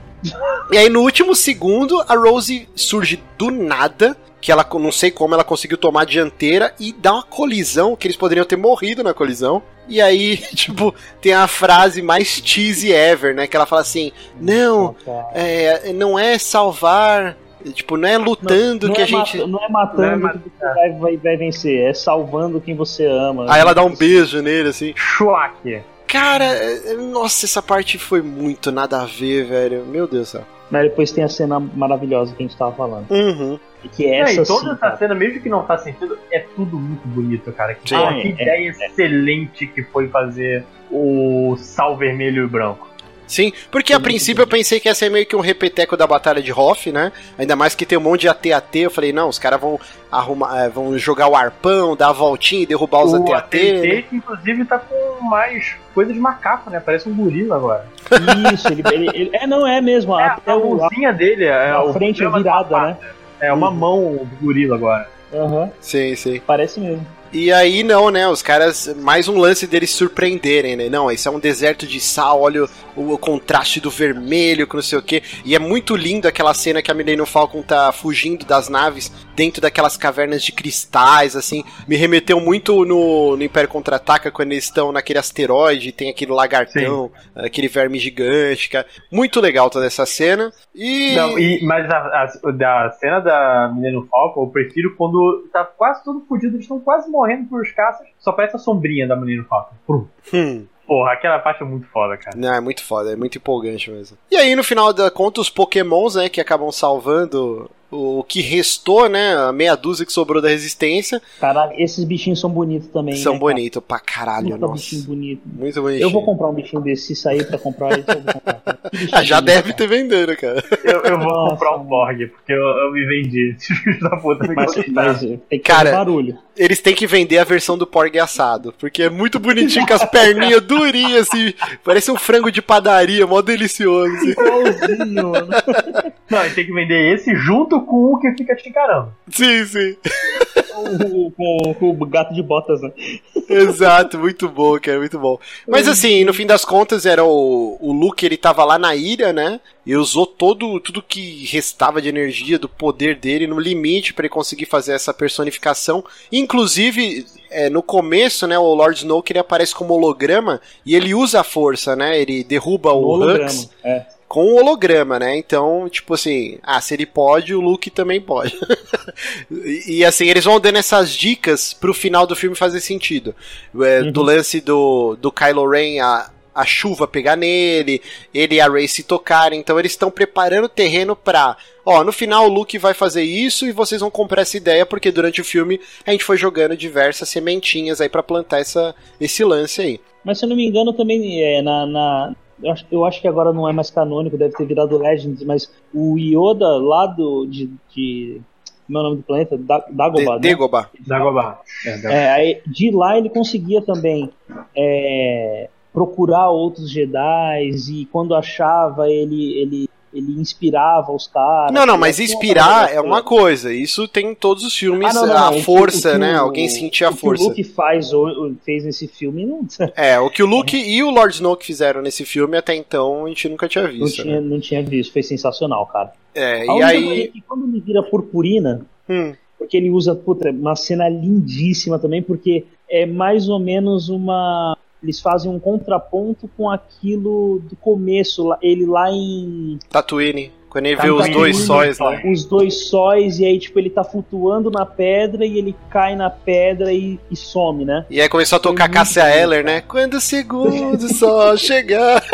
e aí no último segundo, a Rose surge do nada. Que ela, não sei como, ela conseguiu tomar a dianteira e dar uma colisão, que eles poderiam ter morrido na colisão. E aí, tipo, tem a frase mais cheesy ever, né? Que ela fala assim: Não, é, não é salvar. Tipo, não é lutando não que é a gente. não é matando que você vai, vai, vai vencer, é salvando quem você ama. Aí ela dá um beijo nele, assim. Schwack. Cara, é- é- nossa, essa parte foi muito nada a ver, velho. Meu Deus do céu. Mas depois tem a cena maravilhosa que a gente tava falando. Uhum. Que é É, essa e toda sim, essa cara. cena, mesmo que não faça sentido, é tudo muito bonito, cara. Que, Sim. É, que é, ideia excelente que foi fazer o sal vermelho e branco. Sim, porque a princípio eu pensei que ia ser meio que um repeteco da Batalha de Hoth, né? Ainda mais que tem um monte de AT-AT. Eu falei, não, os caras vão arrumar, eh, vão jogar o arpão, dar a voltinha e derrubar os o AT-AT. AT&T, né? inclusive tá com mais coisas de macaco, né? Parece um gorila agora. Isso, ele, ele- ele- É, não é mesmo. É, até a o, a, mãozinha dele é a o frente é virada, da- né? É uma mão do gorila agora. Aham, Sim, sim. parece mesmo. E aí não, né? Os caras, mais um lance deles surpreenderem, né? Não, esse é um deserto de sal, olha o, o contraste do vermelho, com não sei o quê. E é muito lindo aquela cena que a Millennium Falcon tá fugindo das naves dentro daquelas cavernas de cristais, assim. Me remeteu muito no, no Império Contra-Ataca, quando eles estão naquele asteroide, tem aquele lagartão, aquele verme gigante, cara. Muito legal toda essa cena. E... Não, e, mas a, a- da cena da Millennium Falcon, eu prefiro quando tá quase tudo fudido, eles estão quase morrendo por caças, só parece a sombrinha da Falcon. Prum. Hum. Porra, aquela parte é muito foda, cara. Não, é muito foda, é muito empolgante mesmo. E aí, no final da conta, os pokémons, né, que acabam salvando o que restou, né, a meia dúzia que sobrou da resistência, Caralho, esses bichinhos são bonitos também. são né, cara? bonitos pra caralho, Puta nossa. bichinho bonito. Muito bonitinho. Eu vou comprar um bichinho desse, se sair pra comprar eu vou bichinho Ah, já bonito, deve cara. ter vendendo, cara. Eu, eu vou Nossa, comprar um. Borg, porque eu, eu me vendi. Da puta Mas, mas tem que Cara, fazer barulho. Eles têm que vender a versão do Porg assado, porque é muito bonitinho com as perninhas durinhas, assim, parece um frango de padaria, mó delicioso. assim. Igualzinho, mano. Não, ele tem que vender esse junto com o que fica te encarando. Sim, sim. com, com- com o gato de botas, né? Exato, muito bom, cara, muito bom. Mas assim, no fim das contas, era o, o Luke, ele tava lá na ilha, né? E usou todo, tudo que restava de energia, do poder dele, no limite pra ele conseguir fazer essa personificação. Inclusive, é, no começo, né, o Lord Snoke ele aparece como holograma e ele usa a força, né? Ele derruba o holograma. Hux É. com o holograma, né? Então, tipo assim, ah, se ele pode, o Luke também pode. e, e, assim, eles vão dando essas dicas pro final do filme fazer sentido. É, Uhum. Do lance do, do Kylo Ren, a, a chuva pegar nele, ele e a Rey se tocarem. Então, eles estão preparando o terreno pra. Ó, no final o Luke vai fazer isso e vocês vão comprar essa ideia, porque durante o filme a gente foi jogando diversas sementinhas aí pra plantar essa, esse lance aí. Mas se eu não me engano, também é na. na- eu, acho, eu acho que agora não é mais canônico, deve ter virado Legends, mas o Yoda lá do. de. de como é o nome do planeta? Da, Dagobah, De, né? Dagobah. Dagobah. É, Dagobah. É, aí, de lá ele conseguia também é, procurar outros Jedi e quando achava ele ele ele inspirava os caras. Não, não, mas inspirar é uma coisa. Isso tem em todos os filmes. Ah, não, não, a não, que- força, o que né? o- Alguém sentir a o que força. O Luke faz, ou, fez nesse filme não, É, o que o Luke e o Lord Snoke fizeram nesse filme até então a gente nunca tinha não, visto. tinha, né? não tinha visto. Foi sensacional, cara. É, A e coisa é aí. que quando ele vira purpurina, Hum, porque ele usa puta, uma cena lindíssima também, porque é mais ou menos uma. Eles fazem um contraponto com aquilo do começo, ele lá em Tatooine. Quando ele vê Tatooine, os dois sóis lá. os dois sóis, e aí, tipo, ele tá flutuando na pedra e ele cai na pedra e, e some, né? E aí começou a tocar Foi bonito, Eller, né? Quando o segundo só chegar.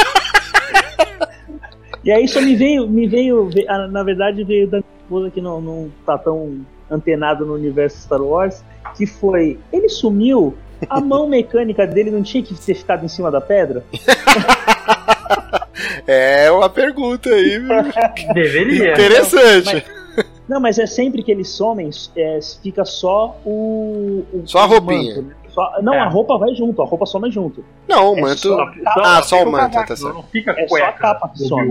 E aí só me veio, me veio, ve- na verdade veio da minha esposa que não, não tá tão antenado no universo Star Wars, que foi, ele sumiu, a mão mecânica dele não tinha que ter ficado em cima da pedra? É uma pergunta aí. viu? Deveria. Interessante. Não, mas é sempre que eles somem, é, fica só o, o- Só a roupinha. manto, né? Só- não, É. a roupa vai junto, a roupa some junto. não, o É manto. só- Ah, só o manto, tá certo. Não fica É só cueca a capa que some.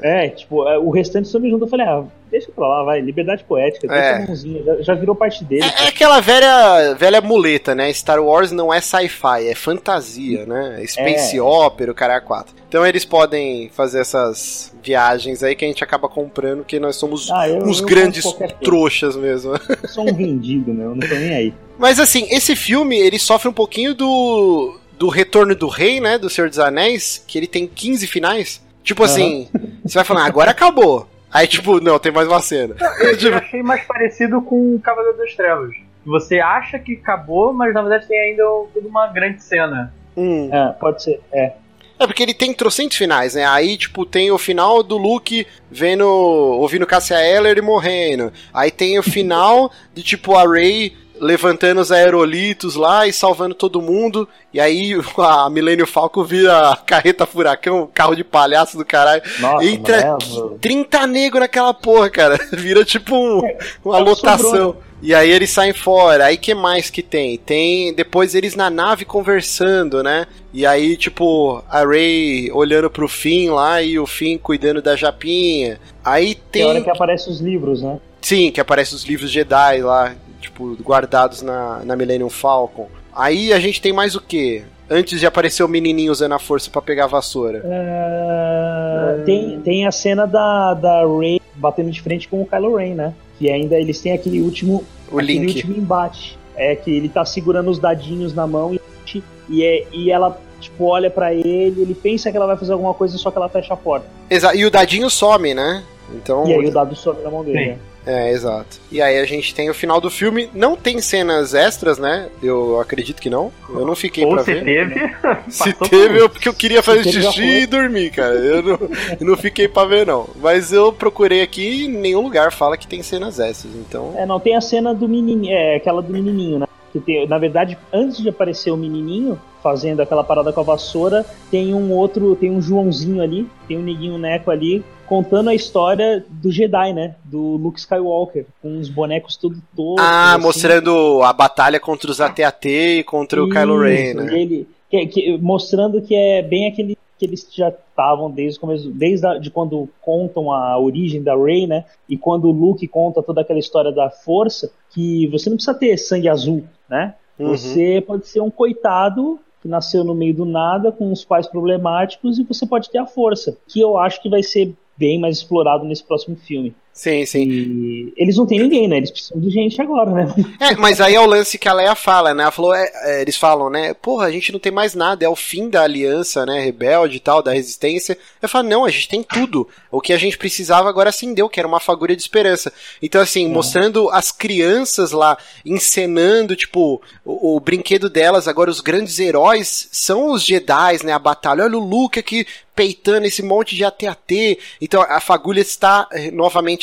É, tipo, é, o restante só me junto. Eu falei, ah, deixa pra lá, vai, liberdade poética, deixa É. a mãozinha, já, já virou parte dele. É, é aquela velha, velha muleta, né? Star Wars não é sci-fi, é fantasia, né? É Space É. Opera, o cara 4. Então eles podem fazer essas viagens aí que a gente acaba comprando, porque nós somos Ah, eu- uns eu grandes trouxas mesmo. Eu sou um vendido, meu, eu não tô nem aí. Mas assim, esse filme, ele sofre um pouquinho do, do Retorno do Rei, né? Do Senhor dos Anéis, que ele tem 15 finais. Tipo assim, você vai falar, agora acabou. Aí, tipo, não, tem mais uma cena. Eu Tipo, achei mais parecido com o Cavaleiro das Trevas. Você acha que acabou, mas na verdade tem ainda toda uma grande cena. hum. É, pode ser, é. É porque ele tem trocentos finais, né? Aí, tipo, tem o final do Luke vendo. ouvindo Cassia Eller e morrendo. Aí tem o final de tipo a Rey levantando os aerolitos lá e salvando todo mundo. E aí a Millennium Falcon vira carreta furacão, carro de palhaço do caralho. Nossa, Entra mano, é, mano. 30 negros naquela porra, cara. Vira tipo um- uma é lotação. E aí eles saem fora. Aí que mais que tem? Tem depois eles na nave conversando, né? E aí, tipo, a Ray olhando pro Finn lá e o Finn cuidando da Japinha. Aí Tem hora tem. que aparecem os livros, né? Sim, que aparece os livros Jedi lá, tipo, guardados na, na Millennium Falcon. Aí a gente tem mais o quê? Antes de aparecer o menininho usando a força pra pegar a vassoura. É, Tem, tem a cena da, da Rey batendo de frente com o Kylo Ren, né? Que ainda eles têm aquele último, O aquele Link. último embate. É que ele tá segurando os dadinhos na mão e, e, é, e ela tipo, olha pra ele, ele pensa que ela vai fazer alguma coisa, só que ela fecha a porta. Exa e o dadinho some, né? Então. E aí o dado sobe na mão dele. Sim. né? É, exato. E aí a gente tem o final do filme. Não tem cenas extras, né? Eu acredito que não. Eu não fiquei Ou pra se ver. teve. Se teve, eu, porque eu queria fazer xixi e dormir, cara. Eu não, eu não fiquei pra ver, não. Mas eu procurei aqui e em nenhum lugar fala que tem cenas extras. Então. É, não, tem a cena do menininho, é, aquela do menininho, né? Que tem, na verdade, antes de aparecer o menininho fazendo aquela parada com a vassoura, tem um outro, tem um Joãozinho ali, tem um neguinho Neco ali, contando a história do Jedi, né? Do Luke Skywalker, com os bonecos tudo todos. Ah, assim. mostrando a batalha contra os AT-AT e contra o Kylo Ren, Isso, né? Ele, que- que- mostrando que é bem aquele que eles já estavam desde o começo, desde a, de quando contam a origem da Rey, né? E quando o Luke conta toda aquela história da força, que você não precisa ter sangue azul, né? Uhum. Você pode ser um coitado que nasceu no meio do nada, com os pais problemáticos, e você pode ter a força, que eu acho que vai ser bem mais explorado nesse próximo filme. Sim, sim. E eles não têm ninguém, né? Eles precisam de gente agora, né? É, mas aí é o lance que a Leia fala, né? Ela falou, é, é, eles falam, né? Porra, a gente não tem mais nada, é o fim da aliança, né? Rebelde e tal, da resistência. Eu falo, não, a gente tem tudo. O que a gente precisava agora sim deu, que era uma fagulha de esperança. Então, assim, mostrando as crianças lá encenando, tipo, o, o brinquedo delas, agora os grandes heróis são os Jedi, né? A batalha. Olha o Luke aqui peitando esse monte de AT-AT. Então a fagulha está eh,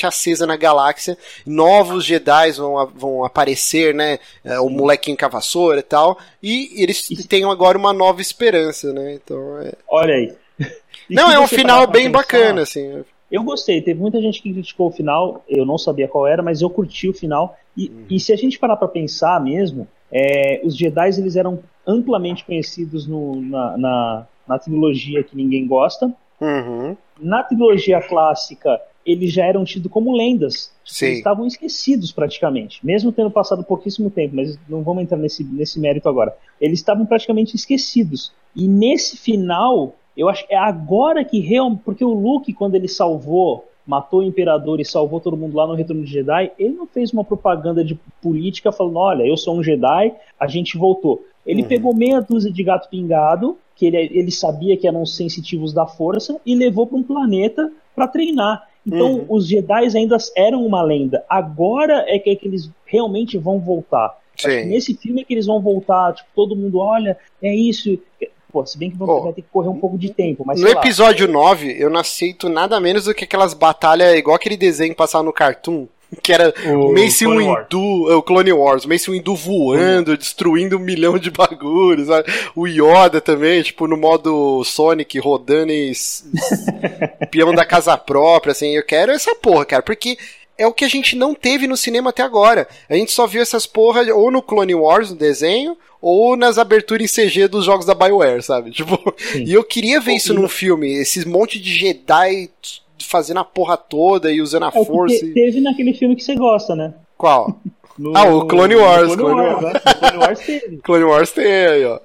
acesa na galáxia. Novos Jedi vão, vão aparecer, né? Eh, O molequinho com a vassoura e tal. E eles têm agora uma nova esperança, né? Então é... Olha aí. E Não, é um final bem pensar, bacana, assim. Eu gostei, teve muita gente que criticou o final, eu não sabia qual era, mas eu curti o final. E, e se a gente parar pra pensar mesmo, é, os Jedi eles eram amplamente conhecidos no- na, na, na trilogia que ninguém gosta. Uhum. Na trilogia clássica, eles já eram tidos como lendas. Sim. Eles estavam esquecidos praticamente, mesmo tendo passado pouquíssimo tempo, mas não vamos entrar nesse, nesse mérito agora. Eles estavam praticamente esquecidos. E nesse final, eu acho que é agora que realmente. Porque o Luke, quando ele salvou, matou o Imperador e salvou todo mundo lá no Retorno de Jedi, ele não fez uma propaganda de política falando: olha, eu sou um Jedi, a gente voltou. Ele Uhum. pegou meia dúzia de gato pingado, que ele, ele sabia que eram sensitivos da força, e levou para um planeta para treinar. Então, Uhum. os Jedi ainda eram uma lenda. Agora é que, é que eles realmente vão voltar. Acho que Sim. nesse filme é que eles vão voltar, tipo, todo mundo olha, é isso. Pô, se bem que vão, vai ter que correr um pouco de tempo, mas No sei lá. episódio 9, eu não aceito nada menos do que aquelas batalhas igual aquele desenho passado no Cartoon. Que era O Mace Clone Wars. Windu, é, o Clone Wars, o Mace Windu voando, destruindo um milhão de bagulhos, sabe? o Yoda também, tipo, no modo Sonic, rodando e peão da casa própria, assim, eu quero essa porra, cara, porque é o que a gente não teve no cinema até agora. A gente só viu essas porra ou no Clone Wars, no desenho, ou nas aberturas em CG dos jogos da BioWare, sabe? Tipo, Sim. e eu queria ver isso num filme, esses monte de Jedi fazendo a porra toda e usando a É força. te- e- teve naquele filme que você gosta, né? Qual? No- Ah, o Clone Wars, Clone Clone Wars, né? No Clone Wars teve. Clone Wars tem aí, ó.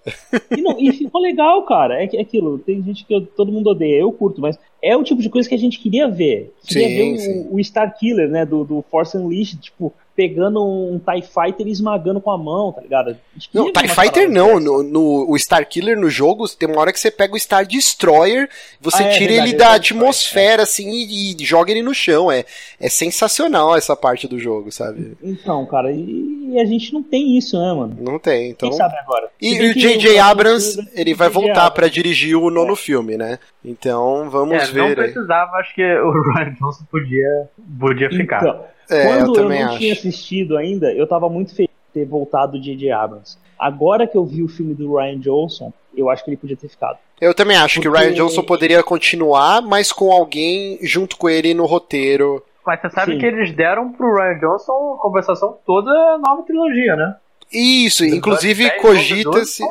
E, não, e ficou legal, cara. É, é aquilo, tem gente que eu- todo mundo odeia, eu curto, mas é o tipo de coisa que a gente queria ver. Queria Sim, ver o- sim. o, Star Killer, né, do, do Force Unleashed, tipo, pegando um TIE Fighter e esmagando com a mão, tá ligado? Não, TIE Fighter não. No, no- o Star Killer no jogo, tem uma hora que você pega o Star Destroyer, você Ah, é tira verdade, ele é da atmosfera, assim, e, e joga ele no chão. É, é sensacional essa parte do jogo, sabe? Então, cara, e, e a gente não tem isso, né, mano? Não tem, então... Quem sabe agora? E bem o J.J. Abrams, ele vai voltar pra dirigir o nono filme, né? Então, vamos É, não aí. precisava, acho que o Ryan Johnson podia, podia ficar. Então, É, eu quando eu, também não acho. tinha assistido ainda, eu tava muito feliz de ter voltado o J.J. Abrams. Agora que eu vi o filme do Ryan Johnson, eu acho que ele podia ter ficado. Eu também acho que o Porque- Ryan Johnson poderia continuar, mas com alguém junto com ele no roteiro. Mas você sabe Sim. que eles deram pro Ryan Johnson compensação toda a nova trilogia, né? Isso, inclusive cogita-se.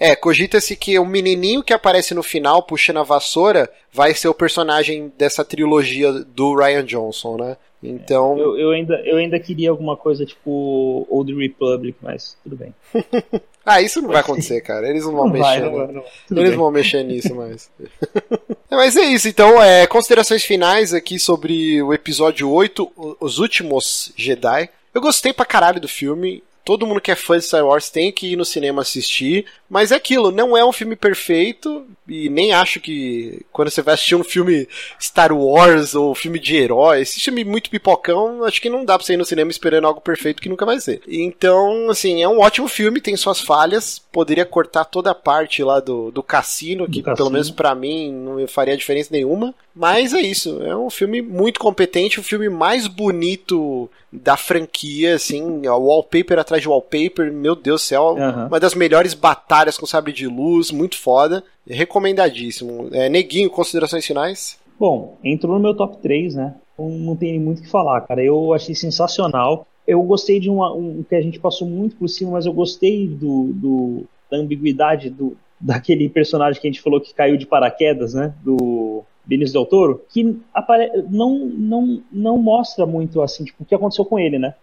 É, cogita-se que o menininho que aparece no final puxando a vassoura vai ser o personagem dessa trilogia do Ryan Johnson, né? Então. Eu, eu ainda, eu ainda queria alguma coisa tipo Old Republic, mas tudo bem. Ah, isso não vai acontecer, cara. Eles não vão Não mexer. não né? vai, não. Tudo Eles vão mexer nisso mais. É, Mas é isso, então, é, considerações finais aqui sobre o episódio 8, o- Os Últimos Jedi. Eu gostei pra caralho do filme. Todo mundo que é fã de Star Wars tem que ir no cinema assistir. Mas é aquilo, não é um filme perfeito. E nem acho que quando você vai assistir um filme Star Wars ou filme de herói, esse filme muito pipocão, acho que não dá pra você ir no cinema esperando algo perfeito que nunca vai ser. Então, assim, é um ótimo filme, tem suas falhas. Poderia cortar toda a parte lá do, do cassino, que pelo cassino. menos pra mim não faria diferença nenhuma. Mas é isso, é um filme muito competente, o filme mais bonito da franquia, assim, o wallpaper atrás de wallpaper, meu Deus do céu, Aham. uma das melhores batalhas com sabre de luz, muito foda, recomendadíssimo. É, Neguinho, considerações finais? Bom, entrou no meu top 3, né? Então não tem muito o que falar, cara. Eu achei sensacional. Eu gostei de uma, um que a gente passou muito por cima, mas eu gostei do, do- da ambiguidade do, daquele personagem que a gente falou que caiu de paraquedas, né? Do Benício Del Toro, que apare... não, não, não mostra muito assim, tipo, o que aconteceu com ele, né?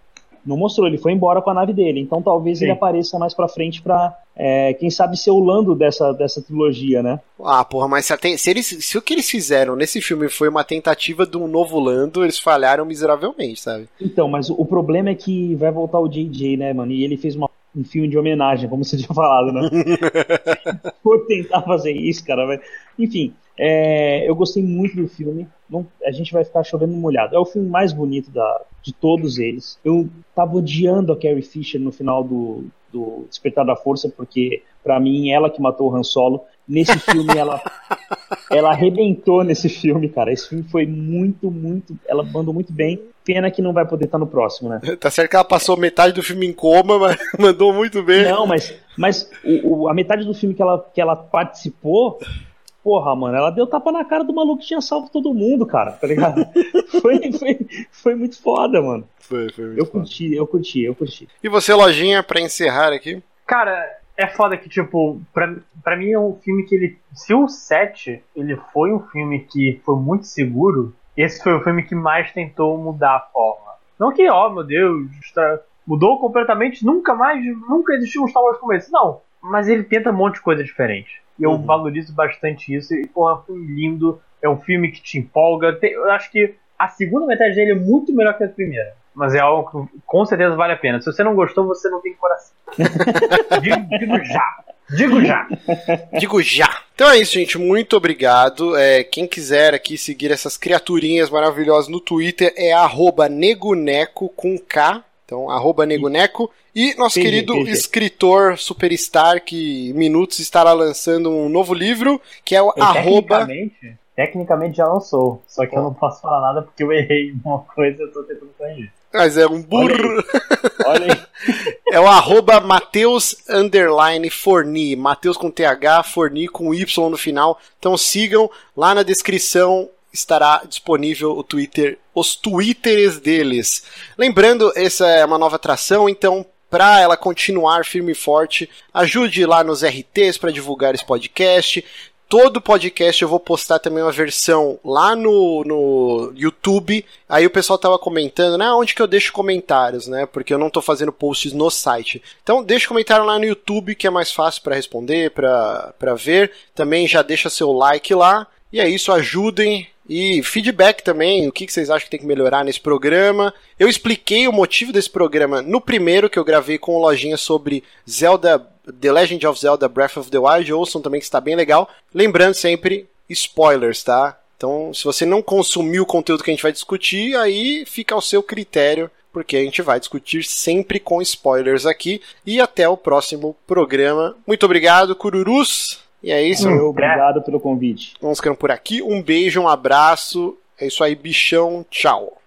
Não mostrou, ele foi embora com a nave dele. Então talvez Sim. ele apareça mais pra frente pra, é, quem sabe, ser o Lando dessa, dessa trilogia, né? Ah, porra, mas se, se eles, se o que eles fizeram nesse filme foi uma tentativa de um novo Lando, eles falharam miseravelmente, sabe? Então, mas o, o problema é que vai voltar o JJ, né, mano? E ele fez uma- um filme de homenagem, como você tinha falado, né? Por tentar fazer isso, cara. Mas... Enfim, é, eu gostei muito do filme. Não- a gente vai ficar chovendo no molhado. É o filme mais bonito da, de todos eles. Eu tava odiando a Carrie Fisher no final do, do Despertar da Força, porque, pra mim, ela que matou o Han Solo. Nesse filme, ela, ela arrebentou nesse filme, cara. Esse filme foi muito, muito. Ela mandou muito bem. Pena que não vai poder estar no próximo, né? Tá certo que ela passou metade do filme em coma, mas mandou muito bem. Não, mas, mas o, o- a metade do filme que ela, que ela participou, porra, mano, ela deu tapa na cara do maluco que tinha salvo todo mundo, cara, tá ligado? foi, foi, foi muito foda, mano. Foi, foi muito Eu foda. curti, eu curti, eu curti. E você, Lojinha, pra encerrar aqui? Cara, é foda que, tipo, pra, pra mim é um filme que ele. Se o 7 ele foi um filme que foi muito seguro, esse foi o filme que mais tentou mudar a forma. Não que, ó, meu Deus, mudou completamente, nunca mais, nunca existiu um Star Wars como esse. Não, mas ele tenta um monte de coisa diferente. E eu Uhum. valorizo bastante isso. E, porra, é um filme lindo, é um filme que te empolga. Tem- eu acho que a segunda metade dele é muito melhor que a primeira. Mas é algo que com certeza vale a pena. Se você não gostou, você não tem coração. digo, digo já. Digo já. Digo já. Então é isso, gente. Muito obrigado. É, quem quiser aqui seguir essas criaturinhas maravilhosas no Twitter é arroba neguneco com K. Então, arroba neguneco. E nosso querido escritor superstar que em minutos estará lançando um novo livro, que é o Eu, arroba... Tecnicamente, tecnicamente já lançou. Só que eu não posso falar nada porque eu errei uma coisa e eu tô tentando corrigir. Mas é um burro. Olha aí. É o arroba Mateus underline Forni. Mateus com TH, Forni com Y no final. Então sigam lá na descrição. Estará disponível o Twitter, os Twitters deles. Lembrando, essa é uma nova atração, então para ela continuar firme e forte, ajude lá nos RTs para divulgar esse podcast. todo podcast eu vou postar também uma versão lá no, no YouTube. Aí o pessoal tava comentando, né? Onde que eu deixo comentários, né? Porque eu não tô fazendo posts no site. Então deixa comentário lá no YouTube que é mais fácil para responder, para ver. Também já deixa seu like lá. E é isso, ajudem e feedback também, o que vocês acham que tem que melhorar nesse programa. Eu expliquei o motivo desse programa no primeiro que eu gravei com o Lojinha sobre Zelda, The Legend of Zelda Breath of the Wild. Ouçam também que está bem legal. Lembrando sempre, spoilers, tá? Então, se você não consumiu o conteúdo que a gente vai discutir, aí fica ao seu critério, porque a gente vai discutir sempre com spoilers aqui. E até o próximo programa. Muito obrigado, Cururus! E é isso. Eu, obrigado pelo convite. Vamos ficando por aqui. Um beijo, um abraço. É isso aí, bichão. Tchau.